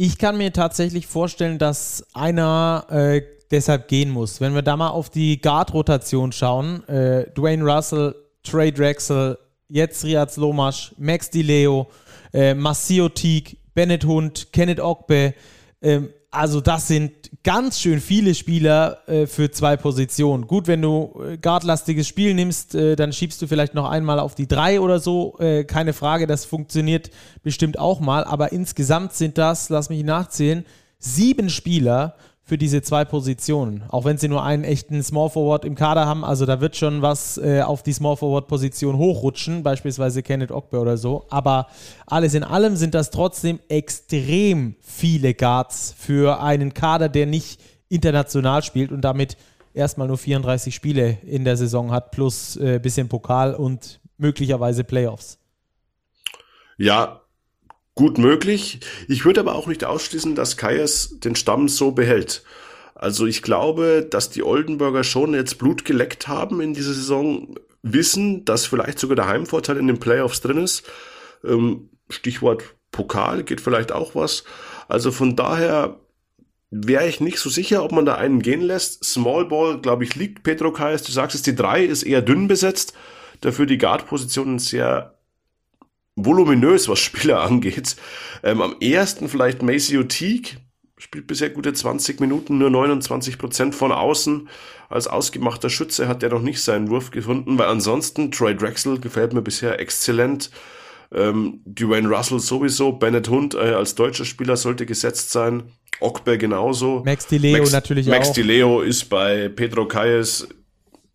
[SPEAKER 1] Ich kann mir tatsächlich vorstellen, dass einer äh, deshalb gehen muss. Wenn wir da mal auf die Guard-Rotation schauen, äh, Dwayne Russell, Trey Drexel, jetzt Riaz Lomasch, Max DiLeo, äh, Massio Teague, Bennett Hund, Kenneth Ogbe, ähm, also das sind ganz schön viele Spieler äh, für zwei Positionen. Gut, wenn du äh, guardlastiges Spiel nimmst, äh, dann schiebst du vielleicht noch einmal auf die drei oder so. Äh, keine Frage, das funktioniert bestimmt auch mal. Aber insgesamt sind das, lass mich nachzählen, sieben Spieler für diese zwei Positionen. Auch wenn sie nur einen echten Small Forward im Kader haben. Also da wird schon was äh, auf die Small Forward Position hochrutschen, beispielsweise Kenneth Ogbe oder so. Aber alles in allem sind das trotzdem extrem viele Guards für einen Kader, der nicht international spielt und damit erstmal nur 34 Spiele in der Saison hat, plus äh, bisschen Pokal und möglicherweise Playoffs.
[SPEAKER 2] Ja, gut möglich. Ich würde aber auch nicht ausschließen, dass Kayas den Stamm so behält. Also ich glaube, dass die Oldenburger schon jetzt Blut geleckt haben in dieser Saison, wissen, dass vielleicht sogar der Heimvorteil in den Playoffs drin ist. Ähm, Stichwort Pokal geht vielleicht auch was. Also von daher wäre ich nicht so sicher, ob man da einen gehen lässt. Small Ball, glaube ich, liegt Petro Kayas. Du sagst es, die drei ist eher dünn besetzt. Dafür die Guard-Positionen sehr voluminös, was Spieler angeht. Ähm, am ersten vielleicht Macy Teague, spielt bisher gute 20 Minuten, nur 29 Prozent von außen. Als ausgemachter Schütze hat er noch nicht seinen Wurf gefunden, weil ansonsten Troy Drexel gefällt mir bisher exzellent. Ähm, Dwayne Russell sowieso, Bennett Hund äh, als deutscher Spieler sollte gesetzt sein. Ogbe genauso.
[SPEAKER 1] Max DiLeo Max, natürlich
[SPEAKER 2] Max
[SPEAKER 1] auch.
[SPEAKER 2] Max DiLeo ist bei Pedro Kayes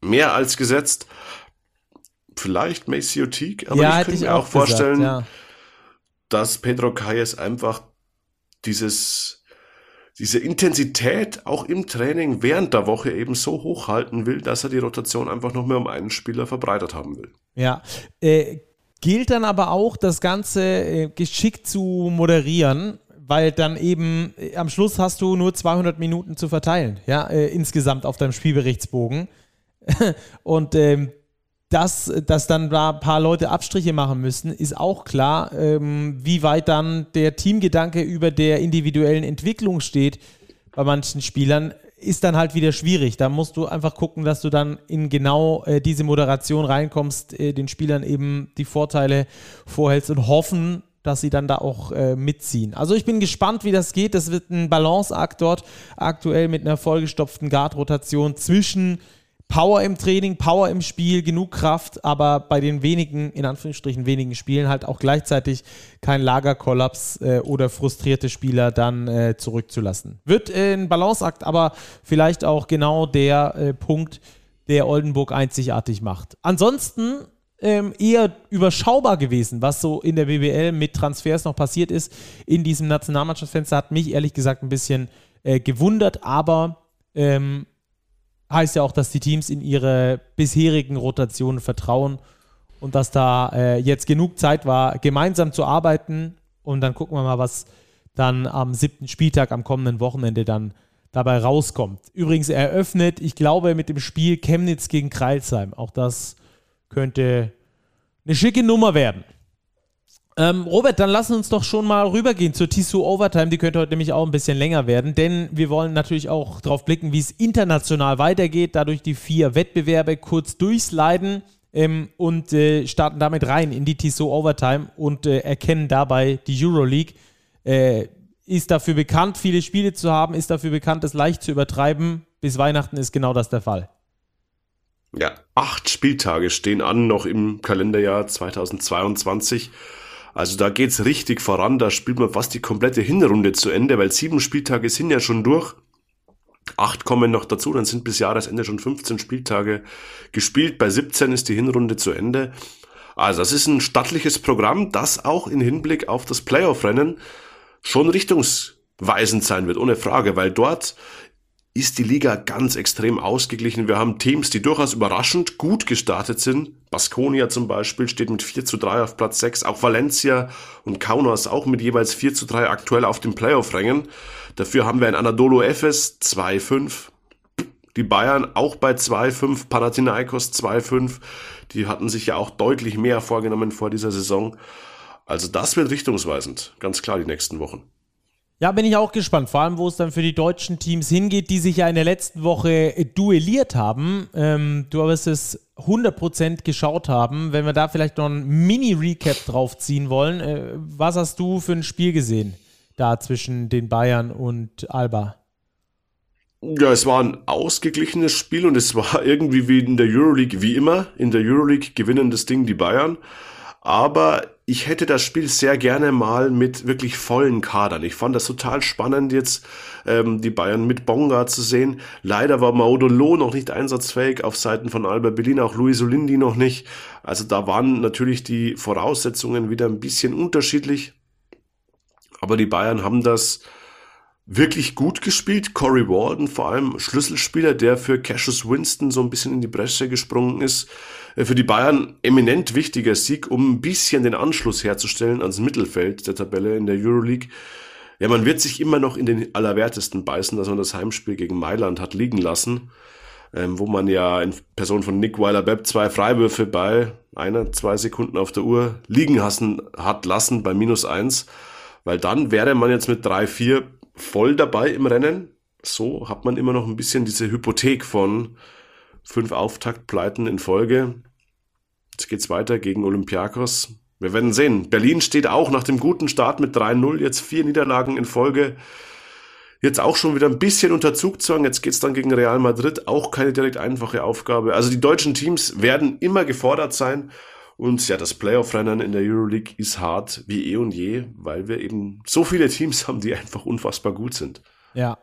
[SPEAKER 2] mehr als gesetzt vielleicht Maceo Teague, aber ja, ich könnte mir auch, auch vorstellen, gesagt, ja. dass Pedro Calles einfach dieses, diese Intensität auch im Training während der Woche eben so hochhalten will, dass er die Rotation einfach noch mehr um einen Spieler verbreitert haben will.
[SPEAKER 1] Ja, äh, gilt dann aber auch, das Ganze äh, geschickt zu moderieren, weil dann eben äh, am Schluss hast du nur 200 Minuten zu verteilen, ja, äh, insgesamt auf deinem Spielberichtsbogen. Und ähm, dass, dass dann da ein paar Leute Abstriche machen müssen, ist auch klar. Ähm, wie weit dann der Teamgedanke über der individuellen Entwicklung steht bei manchen Spielern, ist dann halt wieder schwierig. Da musst du einfach gucken, dass du dann in genau äh, diese Moderation reinkommst, äh, den Spielern eben die Vorteile vorhältst und hoffen, dass sie dann da auch äh, mitziehen. Also ich bin gespannt, wie das geht. Das wird ein Balanceakt dort aktuell mit einer vollgestopften Guard-Rotation zwischen Power im Training, Power im Spiel, genug Kraft, aber bei den wenigen, in Anführungsstrichen wenigen Spielen halt auch gleichzeitig kein Lagerkollaps äh, oder frustrierte Spieler dann äh, zurückzulassen. Wird äh, ein Balanceakt, aber vielleicht auch genau der äh, Punkt, der Oldenburg einzigartig macht. Ansonsten ähm, eher überschaubar gewesen, was so in der BBL mit Transfers noch passiert ist. In diesem Nationalmannschaftsfenster hat mich ehrlich gesagt ein bisschen äh, gewundert, aber ähm, heißt ja auch, dass die Teams in ihre bisherigen Rotationen vertrauen und dass da äh, jetzt genug Zeit war, gemeinsam zu arbeiten. Und dann gucken wir mal, was dann am siebten Spieltag, am kommenden Wochenende dann dabei rauskommt. Übrigens eröffnet, ich glaube, mit dem Spiel Chemnitz gegen Kreilsheim. Auch das könnte eine schicke Nummer werden. Ähm, Robert, dann lass uns doch schon mal rübergehen zur Tissot Overtime. Die könnte heute nämlich auch ein bisschen länger werden, denn wir wollen natürlich auch darauf blicken, wie es international weitergeht, dadurch die vier Wettbewerbe kurz durchsliden ähm, und äh, starten damit rein in die Tissot Overtime und äh, erkennen dabei die Euroleague. Äh, ist dafür bekannt, viele Spiele zu haben, ist dafür bekannt, es leicht zu übertreiben. Bis Weihnachten ist genau das der Fall.
[SPEAKER 2] Ja, acht Spieltage stehen an noch im Kalenderjahr 2022. Also da geht's richtig voran, da spielt man fast die komplette Hinrunde zu Ende, weil sieben Spieltage sind ja schon durch. Acht kommen noch dazu, dann sind bis Jahresende schon 15 Spieltage gespielt. Bei 17 ist die Hinrunde zu Ende. Also das ist ein stattliches Programm, das auch in Hinblick auf das Playoff-Rennen schon richtungsweisend sein wird, ohne Frage, weil dort ist die Liga ganz extrem ausgeglichen. Wir haben Teams, die durchaus überraschend gut gestartet sind. Baskonia zum Beispiel steht mit 4 zu 3 auf Platz 6. Auch Valencia und Kaunas auch mit jeweils 4 zu 3 aktuell auf dem Playoff-Rängen. Dafür haben wir ein Anadolu Efes 2-5. Die Bayern auch bei 2-5. Panathinaikos 2-5. Die hatten sich ja auch deutlich mehr vorgenommen vor dieser Saison. Also das wird richtungsweisend. Ganz klar die nächsten Wochen.
[SPEAKER 1] Ja, bin ich auch gespannt. Vor allem, wo es dann für die deutschen Teams hingeht, die sich ja in der letzten Woche duelliert haben. Ähm, du wirst es 100% geschaut haben. Wenn wir da vielleicht noch ein Mini-Recap drauf ziehen wollen. Äh, was hast du für ein Spiel gesehen da zwischen den Bayern und Alba?
[SPEAKER 2] Ja, es war ein ausgeglichenes Spiel und es war irgendwie wie in der Euroleague, wie immer. In der Euroleague gewinnen das Ding die Bayern. Aber ich hätte das Spiel sehr gerne mal mit wirklich vollen Kadern. Ich fand das total spannend jetzt, ähm, die Bayern mit Bonga zu sehen. Leider war Maudolo noch nicht einsatzfähig auf Seiten von Alba Berlin, auch Luis Olindi noch nicht. Also da waren natürlich die Voraussetzungen wieder ein bisschen unterschiedlich. Aber die Bayern haben das wirklich gut gespielt. Corey Walden vor allem Schlüsselspieler, der für Cassius Winston so ein bisschen in die Bresche gesprungen ist. Äh, für die Bayern eminent wichtiger Sieg, um ein bisschen den Anschluss herzustellen ans Mittelfeld der Tabelle in der Euroleague. Ja, man wird sich immer noch in den Allerwertesten beißen, dass man das Heimspiel gegen Mailand hat liegen lassen, ähm, wo man ja in Person von Nick Weiler-Bepp zwei Freiwürfe bei einer, zwei Sekunden auf der Uhr liegen hassen, hat lassen bei minus eins, weil dann wäre man jetzt mit drei, vier voll dabei im Rennen. So hat man immer noch ein bisschen diese Hypothek von fünf Auftaktpleiten in Folge. Jetzt geht's weiter gegen Olympiakos. Wir werden sehen. Berlin steht auch nach dem guten Start mit 3-0, jetzt vier Niederlagen in Folge. Jetzt auch schon wieder ein bisschen unter Zugzwang. Jetzt geht's dann gegen Real Madrid. Auch keine direkt einfache Aufgabe. Also die deutschen Teams werden immer gefordert sein. Und ja, das Playoff-Rennen in der Euroleague ist hart wie eh und je, weil wir eben so viele Teams haben, die einfach unfassbar gut sind.
[SPEAKER 1] Ja,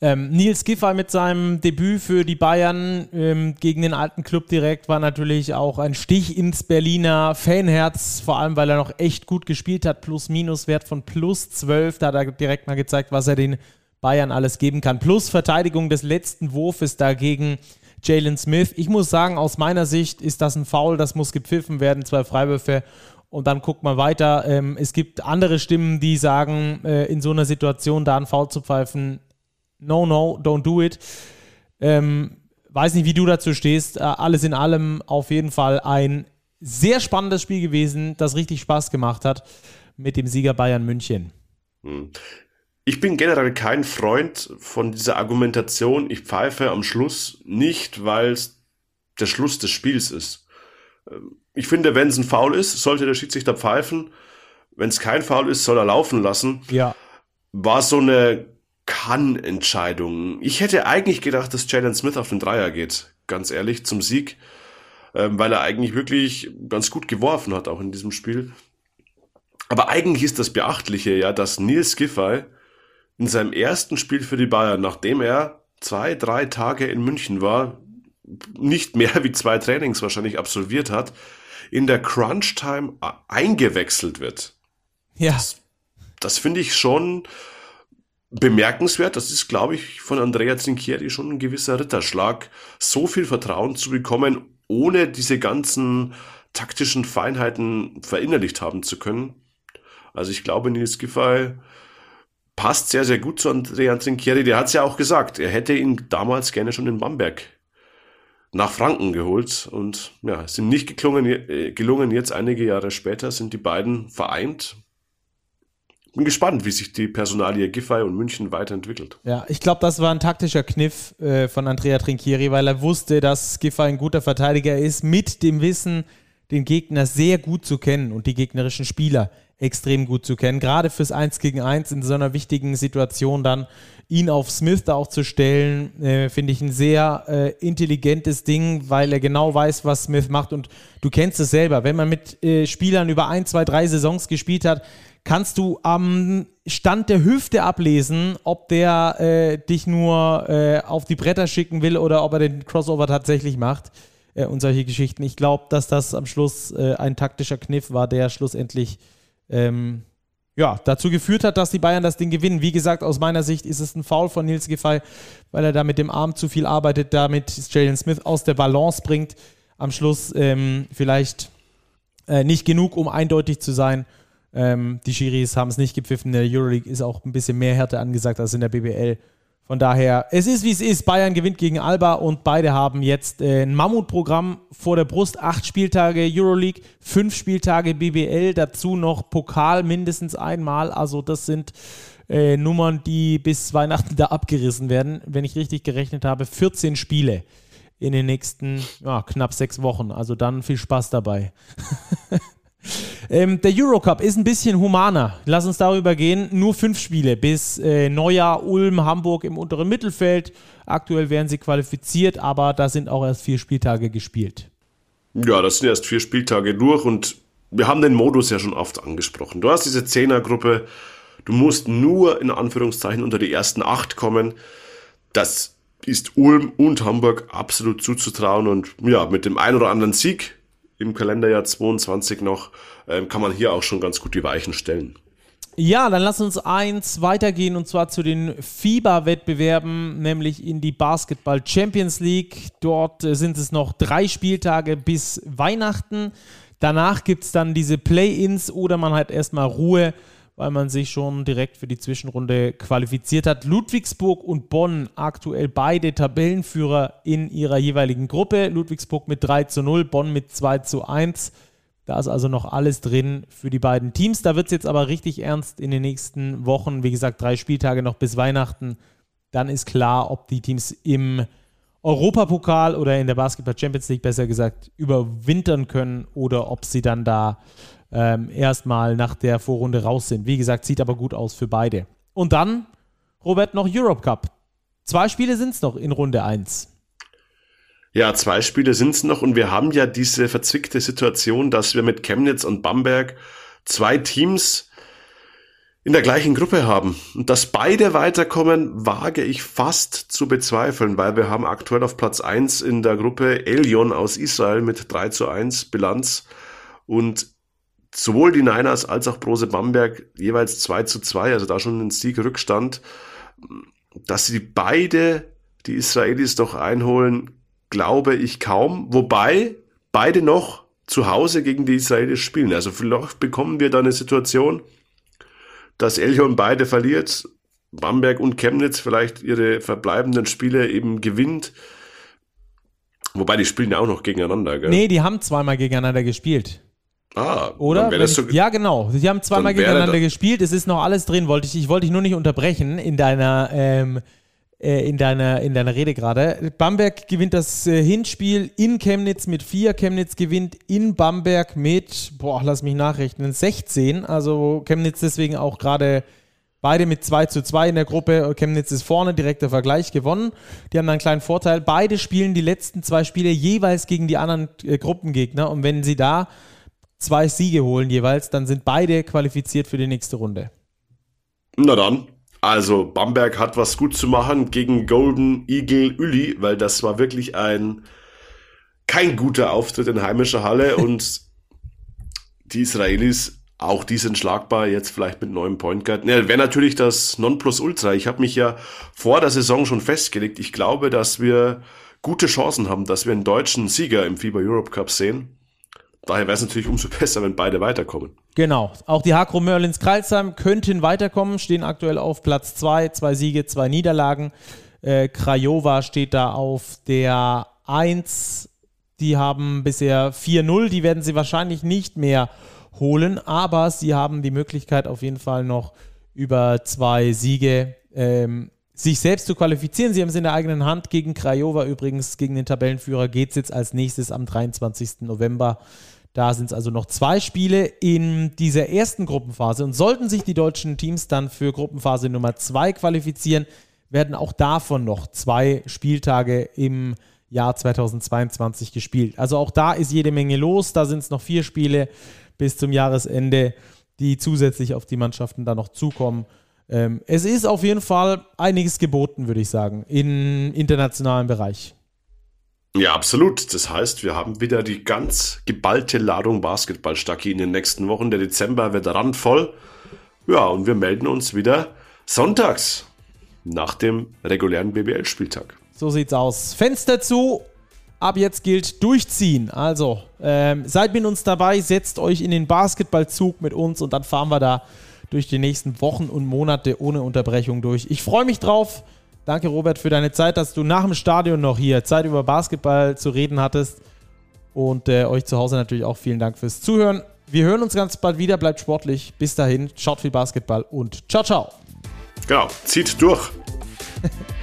[SPEAKER 1] ähm, Nils Giffey mit seinem Debüt für die Bayern ähm, gegen den alten Club direkt war natürlich auch ein Stich ins Berliner Fanherz, vor allem weil er noch echt gut gespielt hat, Plus-Minus-Wert von plus 12, da hat er direkt mal gezeigt, was er den Bayern alles geben kann. Plus Verteidigung des letzten Wurfes dagegen Jalen Smith. Ich muss sagen, aus meiner Sicht ist das ein Foul, das muss gepfiffen werden, zwei Freiwürfe und dann guckt man weiter. Ähm, es gibt andere Stimmen, die sagen, äh, in so einer Situation da einen Foul zu pfeifen, no, no, don't do it. Ähm, weiß nicht, wie du dazu stehst. Äh, alles in allem auf jeden Fall ein sehr spannendes Spiel gewesen, das richtig Spaß gemacht hat mit dem Sieger Bayern München.
[SPEAKER 2] Ich bin generell kein Freund von dieser Argumentation, ich pfeife am Schluss nicht, weil es der Schluss des Spiels ist. Ähm, ich finde, wenn es ein Foul ist, sollte der Schiedsrichter pfeifen. Wenn es kein Foul ist, soll er laufen lassen.
[SPEAKER 1] Ja.
[SPEAKER 2] War so eine Kann-Entscheidung. Ich hätte eigentlich gedacht, dass Jalen Smith auf den Dreier geht, ganz ehrlich, zum Sieg, ähm, weil er eigentlich wirklich ganz gut geworfen hat, auch in diesem Spiel. Aber eigentlich ist das Beachtliche ja, dass Nils Giffey in seinem ersten Spiel für die Bayern, nachdem er zwei, drei Tage in München war, nicht mehr wie zwei Trainings wahrscheinlich absolviert hat, in der Crunch-Time eingewechselt wird.
[SPEAKER 1] Ja.
[SPEAKER 2] Das, das finde ich schon bemerkenswert. Das ist, glaube ich, von Andrea Zinchieri schon ein gewisser Ritterschlag, so viel Vertrauen zu bekommen, ohne diese ganzen taktischen Feinheiten verinnerlicht haben zu können. Also ich glaube, Nils Giffey passt sehr, sehr gut zu Andrea Trinchieri. Der hat es ja auch gesagt, er hätte ihn damals gerne schon in Bamberg nach Franken geholt und ja, es sind nicht geklungen, äh, gelungen. Jetzt einige Jahre später sind die beiden vereint. Bin gespannt, wie sich die Personalie Giffey und München weiterentwickelt.
[SPEAKER 1] Ja, ich glaube, das war ein taktischer Kniff äh, von Andrea Trinchieri, weil er wusste, dass Giffey ein guter Verteidiger ist, mit dem Wissen, den Gegner sehr gut zu kennen und die gegnerischen Spieler extrem gut zu kennen. Gerade fürs 1 gegen 1 in so einer wichtigen Situation dann ihn auf Smith da auch zu stellen, äh, finde ich ein sehr äh, intelligentes Ding, weil er genau weiß, was Smith macht. Und du kennst es selber, wenn man mit äh, Spielern über ein, zwei, drei Saisons gespielt hat, kannst du am Stand der Hüfte ablesen, ob der äh, dich nur äh, auf die Bretter schicken will oder ob er den Crossover tatsächlich macht äh, und solche Geschichten. Ich glaube, dass das am Schluss ein taktischer Kniff war, der schlussendlich ähm, ja, dazu geführt hat, dass die Bayern das Ding gewinnen. Wie gesagt, aus meiner Sicht ist es ein Foul von Nils Giffey, weil er da mit dem Arm zu viel arbeitet, damit Jalen Smith aus der Balance bringt. Am Schluss ähm, vielleicht äh, nicht genug, um eindeutig zu sein. Ähm, die Schiris haben es nicht gepfiffen. In der Euroleague ist auch ein bisschen mehr Härte angesagt als in der BBL. Von daher, es ist wie es ist. Bayern gewinnt gegen Alba und beide haben jetzt äh, ein Mammutprogramm vor der Brust. Acht Spieltage Euroleague, fünf Spieltage BBL, dazu noch Pokal mindestens einmal. Also das sind äh, Nummern, die bis Weihnachten da abgerissen werden. Wenn ich richtig gerechnet habe, 14 Spiele in den nächsten ja, knapp sechs Wochen. Also dann viel Spaß dabei. Ähm, der Eurocup ist ein bisschen humaner. Lass uns darüber gehen. Nur fünf Spiele bis äh, Neujahr, Ulm, Hamburg im unteren Mittelfeld. Aktuell werden sie qualifiziert, aber da sind auch erst vier Spieltage gespielt.
[SPEAKER 2] Ja, das sind erst vier Spieltage durch und wir haben den Modus ja schon oft angesprochen. Du hast diese Zehnergruppe, du musst nur in Anführungszeichen unter die ersten acht kommen. Das ist Ulm und Hamburg absolut zuzutrauen und ja, mit dem ein oder anderen Sieg im Kalenderjahr 22 noch ähm, kann man hier auch schon ganz gut die Weichen stellen.
[SPEAKER 1] Ja, dann lass uns eins weitergehen und zwar zu den FIBA-Wettbewerben, nämlich in die Basketball Champions League. Dort sind es noch drei Spieltage bis Weihnachten. Danach gibt es dann diese Play-ins oder man hat erstmal Ruhe, weil man sich schon direkt für die Zwischenrunde qualifiziert hat. Ludwigsburg und Bonn aktuell beide Tabellenführer in ihrer jeweiligen Gruppe. Ludwigsburg mit 3 zu 0, Bonn mit 2 zu 1. Da ist also noch alles drin für die beiden Teams. Da wird es jetzt aber richtig ernst in den nächsten Wochen. Wie gesagt, drei Spieltage noch bis Weihnachten. Dann ist klar, ob die Teams im Europapokal oder in der Basketball Champions League besser gesagt überwintern können oder ob sie dann da ähm, erstmal nach der Vorrunde raus sind. Wie gesagt, sieht aber gut aus für beide. Und dann, Robert, noch Europe Cup. Zwei Spiele sind es noch in Runde 1.
[SPEAKER 2] Ja, zwei Spiele sind's noch und wir haben ja diese verzwickte Situation, dass wir mit Chemnitz und Bamberg zwei Teams in der gleichen Gruppe haben. Und dass beide weiterkommen, wage ich fast zu bezweifeln, weil wir haben aktuell auf Platz eins in der Gruppe Elion aus Israel mit 3 zu 1 Bilanz und sowohl die Niners als auch Brose Bamberg jeweils 2 zu 2, also da schon ein Siegrückstand, dass sie beide die Israelis doch einholen, glaube ich kaum. Wobei beide noch zu Hause gegen die Israelis spielen. Also vielleicht bekommen wir da eine Situation, dass Eljon beide verliert, Bamberg und Chemnitz vielleicht ihre verbleibenden Spiele eben gewinnt. Wobei die spielen ja auch noch gegeneinander, gell?
[SPEAKER 1] Nee, die haben zweimal gegeneinander gespielt.
[SPEAKER 2] Ah,
[SPEAKER 1] oder? Ich,
[SPEAKER 2] so,
[SPEAKER 1] ja, genau. Sie haben zweimal gegeneinander gespielt. Es ist noch alles drin. Wollte ich, ich wollte dich nur nicht unterbrechen in deiner ähm, äh, in, deiner, in deiner Rede gerade. Bamberg gewinnt das äh, Hinspiel in Chemnitz mit 4. Chemnitz gewinnt in Bamberg mit, boah, lass mich nachrechnen, 16. Also Chemnitz deswegen auch gerade beide mit 2 zu 2 in der Gruppe. Chemnitz ist vorne, direkter Vergleich gewonnen. Die haben einen kleinen Vorteil. Beide spielen die letzten zwei Spiele jeweils gegen die anderen äh, Gruppengegner. Und wenn sie da zwei Siege holen jeweils, dann sind beide qualifiziert für die nächste Runde.
[SPEAKER 2] Na dann, also Bamberg hat was gut zu machen gegen Golden Eagle Uli, weil das war wirklich ein kein guter Auftritt in heimischer Halle und die Israelis auch die sind schlagbar, jetzt vielleicht mit neuem Point Guard. Ja, Wäre natürlich das Nonplusultra. Ich habe mich ja vor der Saison schon festgelegt. Ich glaube, dass wir gute Chancen haben, dass wir einen deutschen Sieger im FIBA Europe Cup sehen. Daher wäre es natürlich umso besser, wenn beide weiterkommen.
[SPEAKER 1] Genau. Auch die Hakro Merlins Kreilsheim könnten weiterkommen, stehen aktuell auf Platz 2, zwei Siege, zwei Niederlagen. Äh, Krajova steht da auf der 1. Die haben bisher 4-0, die werden sie wahrscheinlich nicht mehr holen, aber sie haben die Möglichkeit auf jeden Fall noch über zwei Siege ähm, sich selbst zu qualifizieren. Sie haben es in der eigenen Hand. Gegen Krajova übrigens, gegen den Tabellenführer, geht es jetzt als nächstes am 23. November da sind es also noch zwei Spiele in dieser ersten Gruppenphase. Und sollten sich die deutschen Teams dann für Gruppenphase Nummer zwei qualifizieren, werden auch davon noch zwei Spieltage im Jahr 2022 gespielt. Also auch da ist jede Menge los. Da sind es noch vier Spiele bis zum Jahresende, die zusätzlich auf die Mannschaften da noch zukommen. Ähm, es ist auf jeden Fall einiges geboten, würde ich sagen, im internationalen Bereich.
[SPEAKER 2] Ja, absolut. Das heißt, wir haben wieder die ganz geballte Ladung Basketball-Stacki in den nächsten Wochen. Der Dezember wird randvoll. Ja, und wir melden uns wieder sonntags nach dem regulären BBL-Spieltag.
[SPEAKER 1] So sieht's aus. Fenster zu. Ab jetzt gilt durchziehen. Also ähm, seid mit uns dabei, setzt euch in den Basketballzug mit uns und dann fahren wir da durch die nächsten Wochen und Monate ohne Unterbrechung durch. Ich freue mich drauf. Danke, Robert, für deine Zeit, dass du nach dem Stadion noch hier Zeit über Basketball zu reden hattest. Und äh, euch zu Hause natürlich auch vielen Dank fürs Zuhören. Wir hören uns ganz bald wieder. Bleibt sportlich. Bis dahin, schaut viel Basketball und ciao, ciao.
[SPEAKER 2] Genau, zieht durch.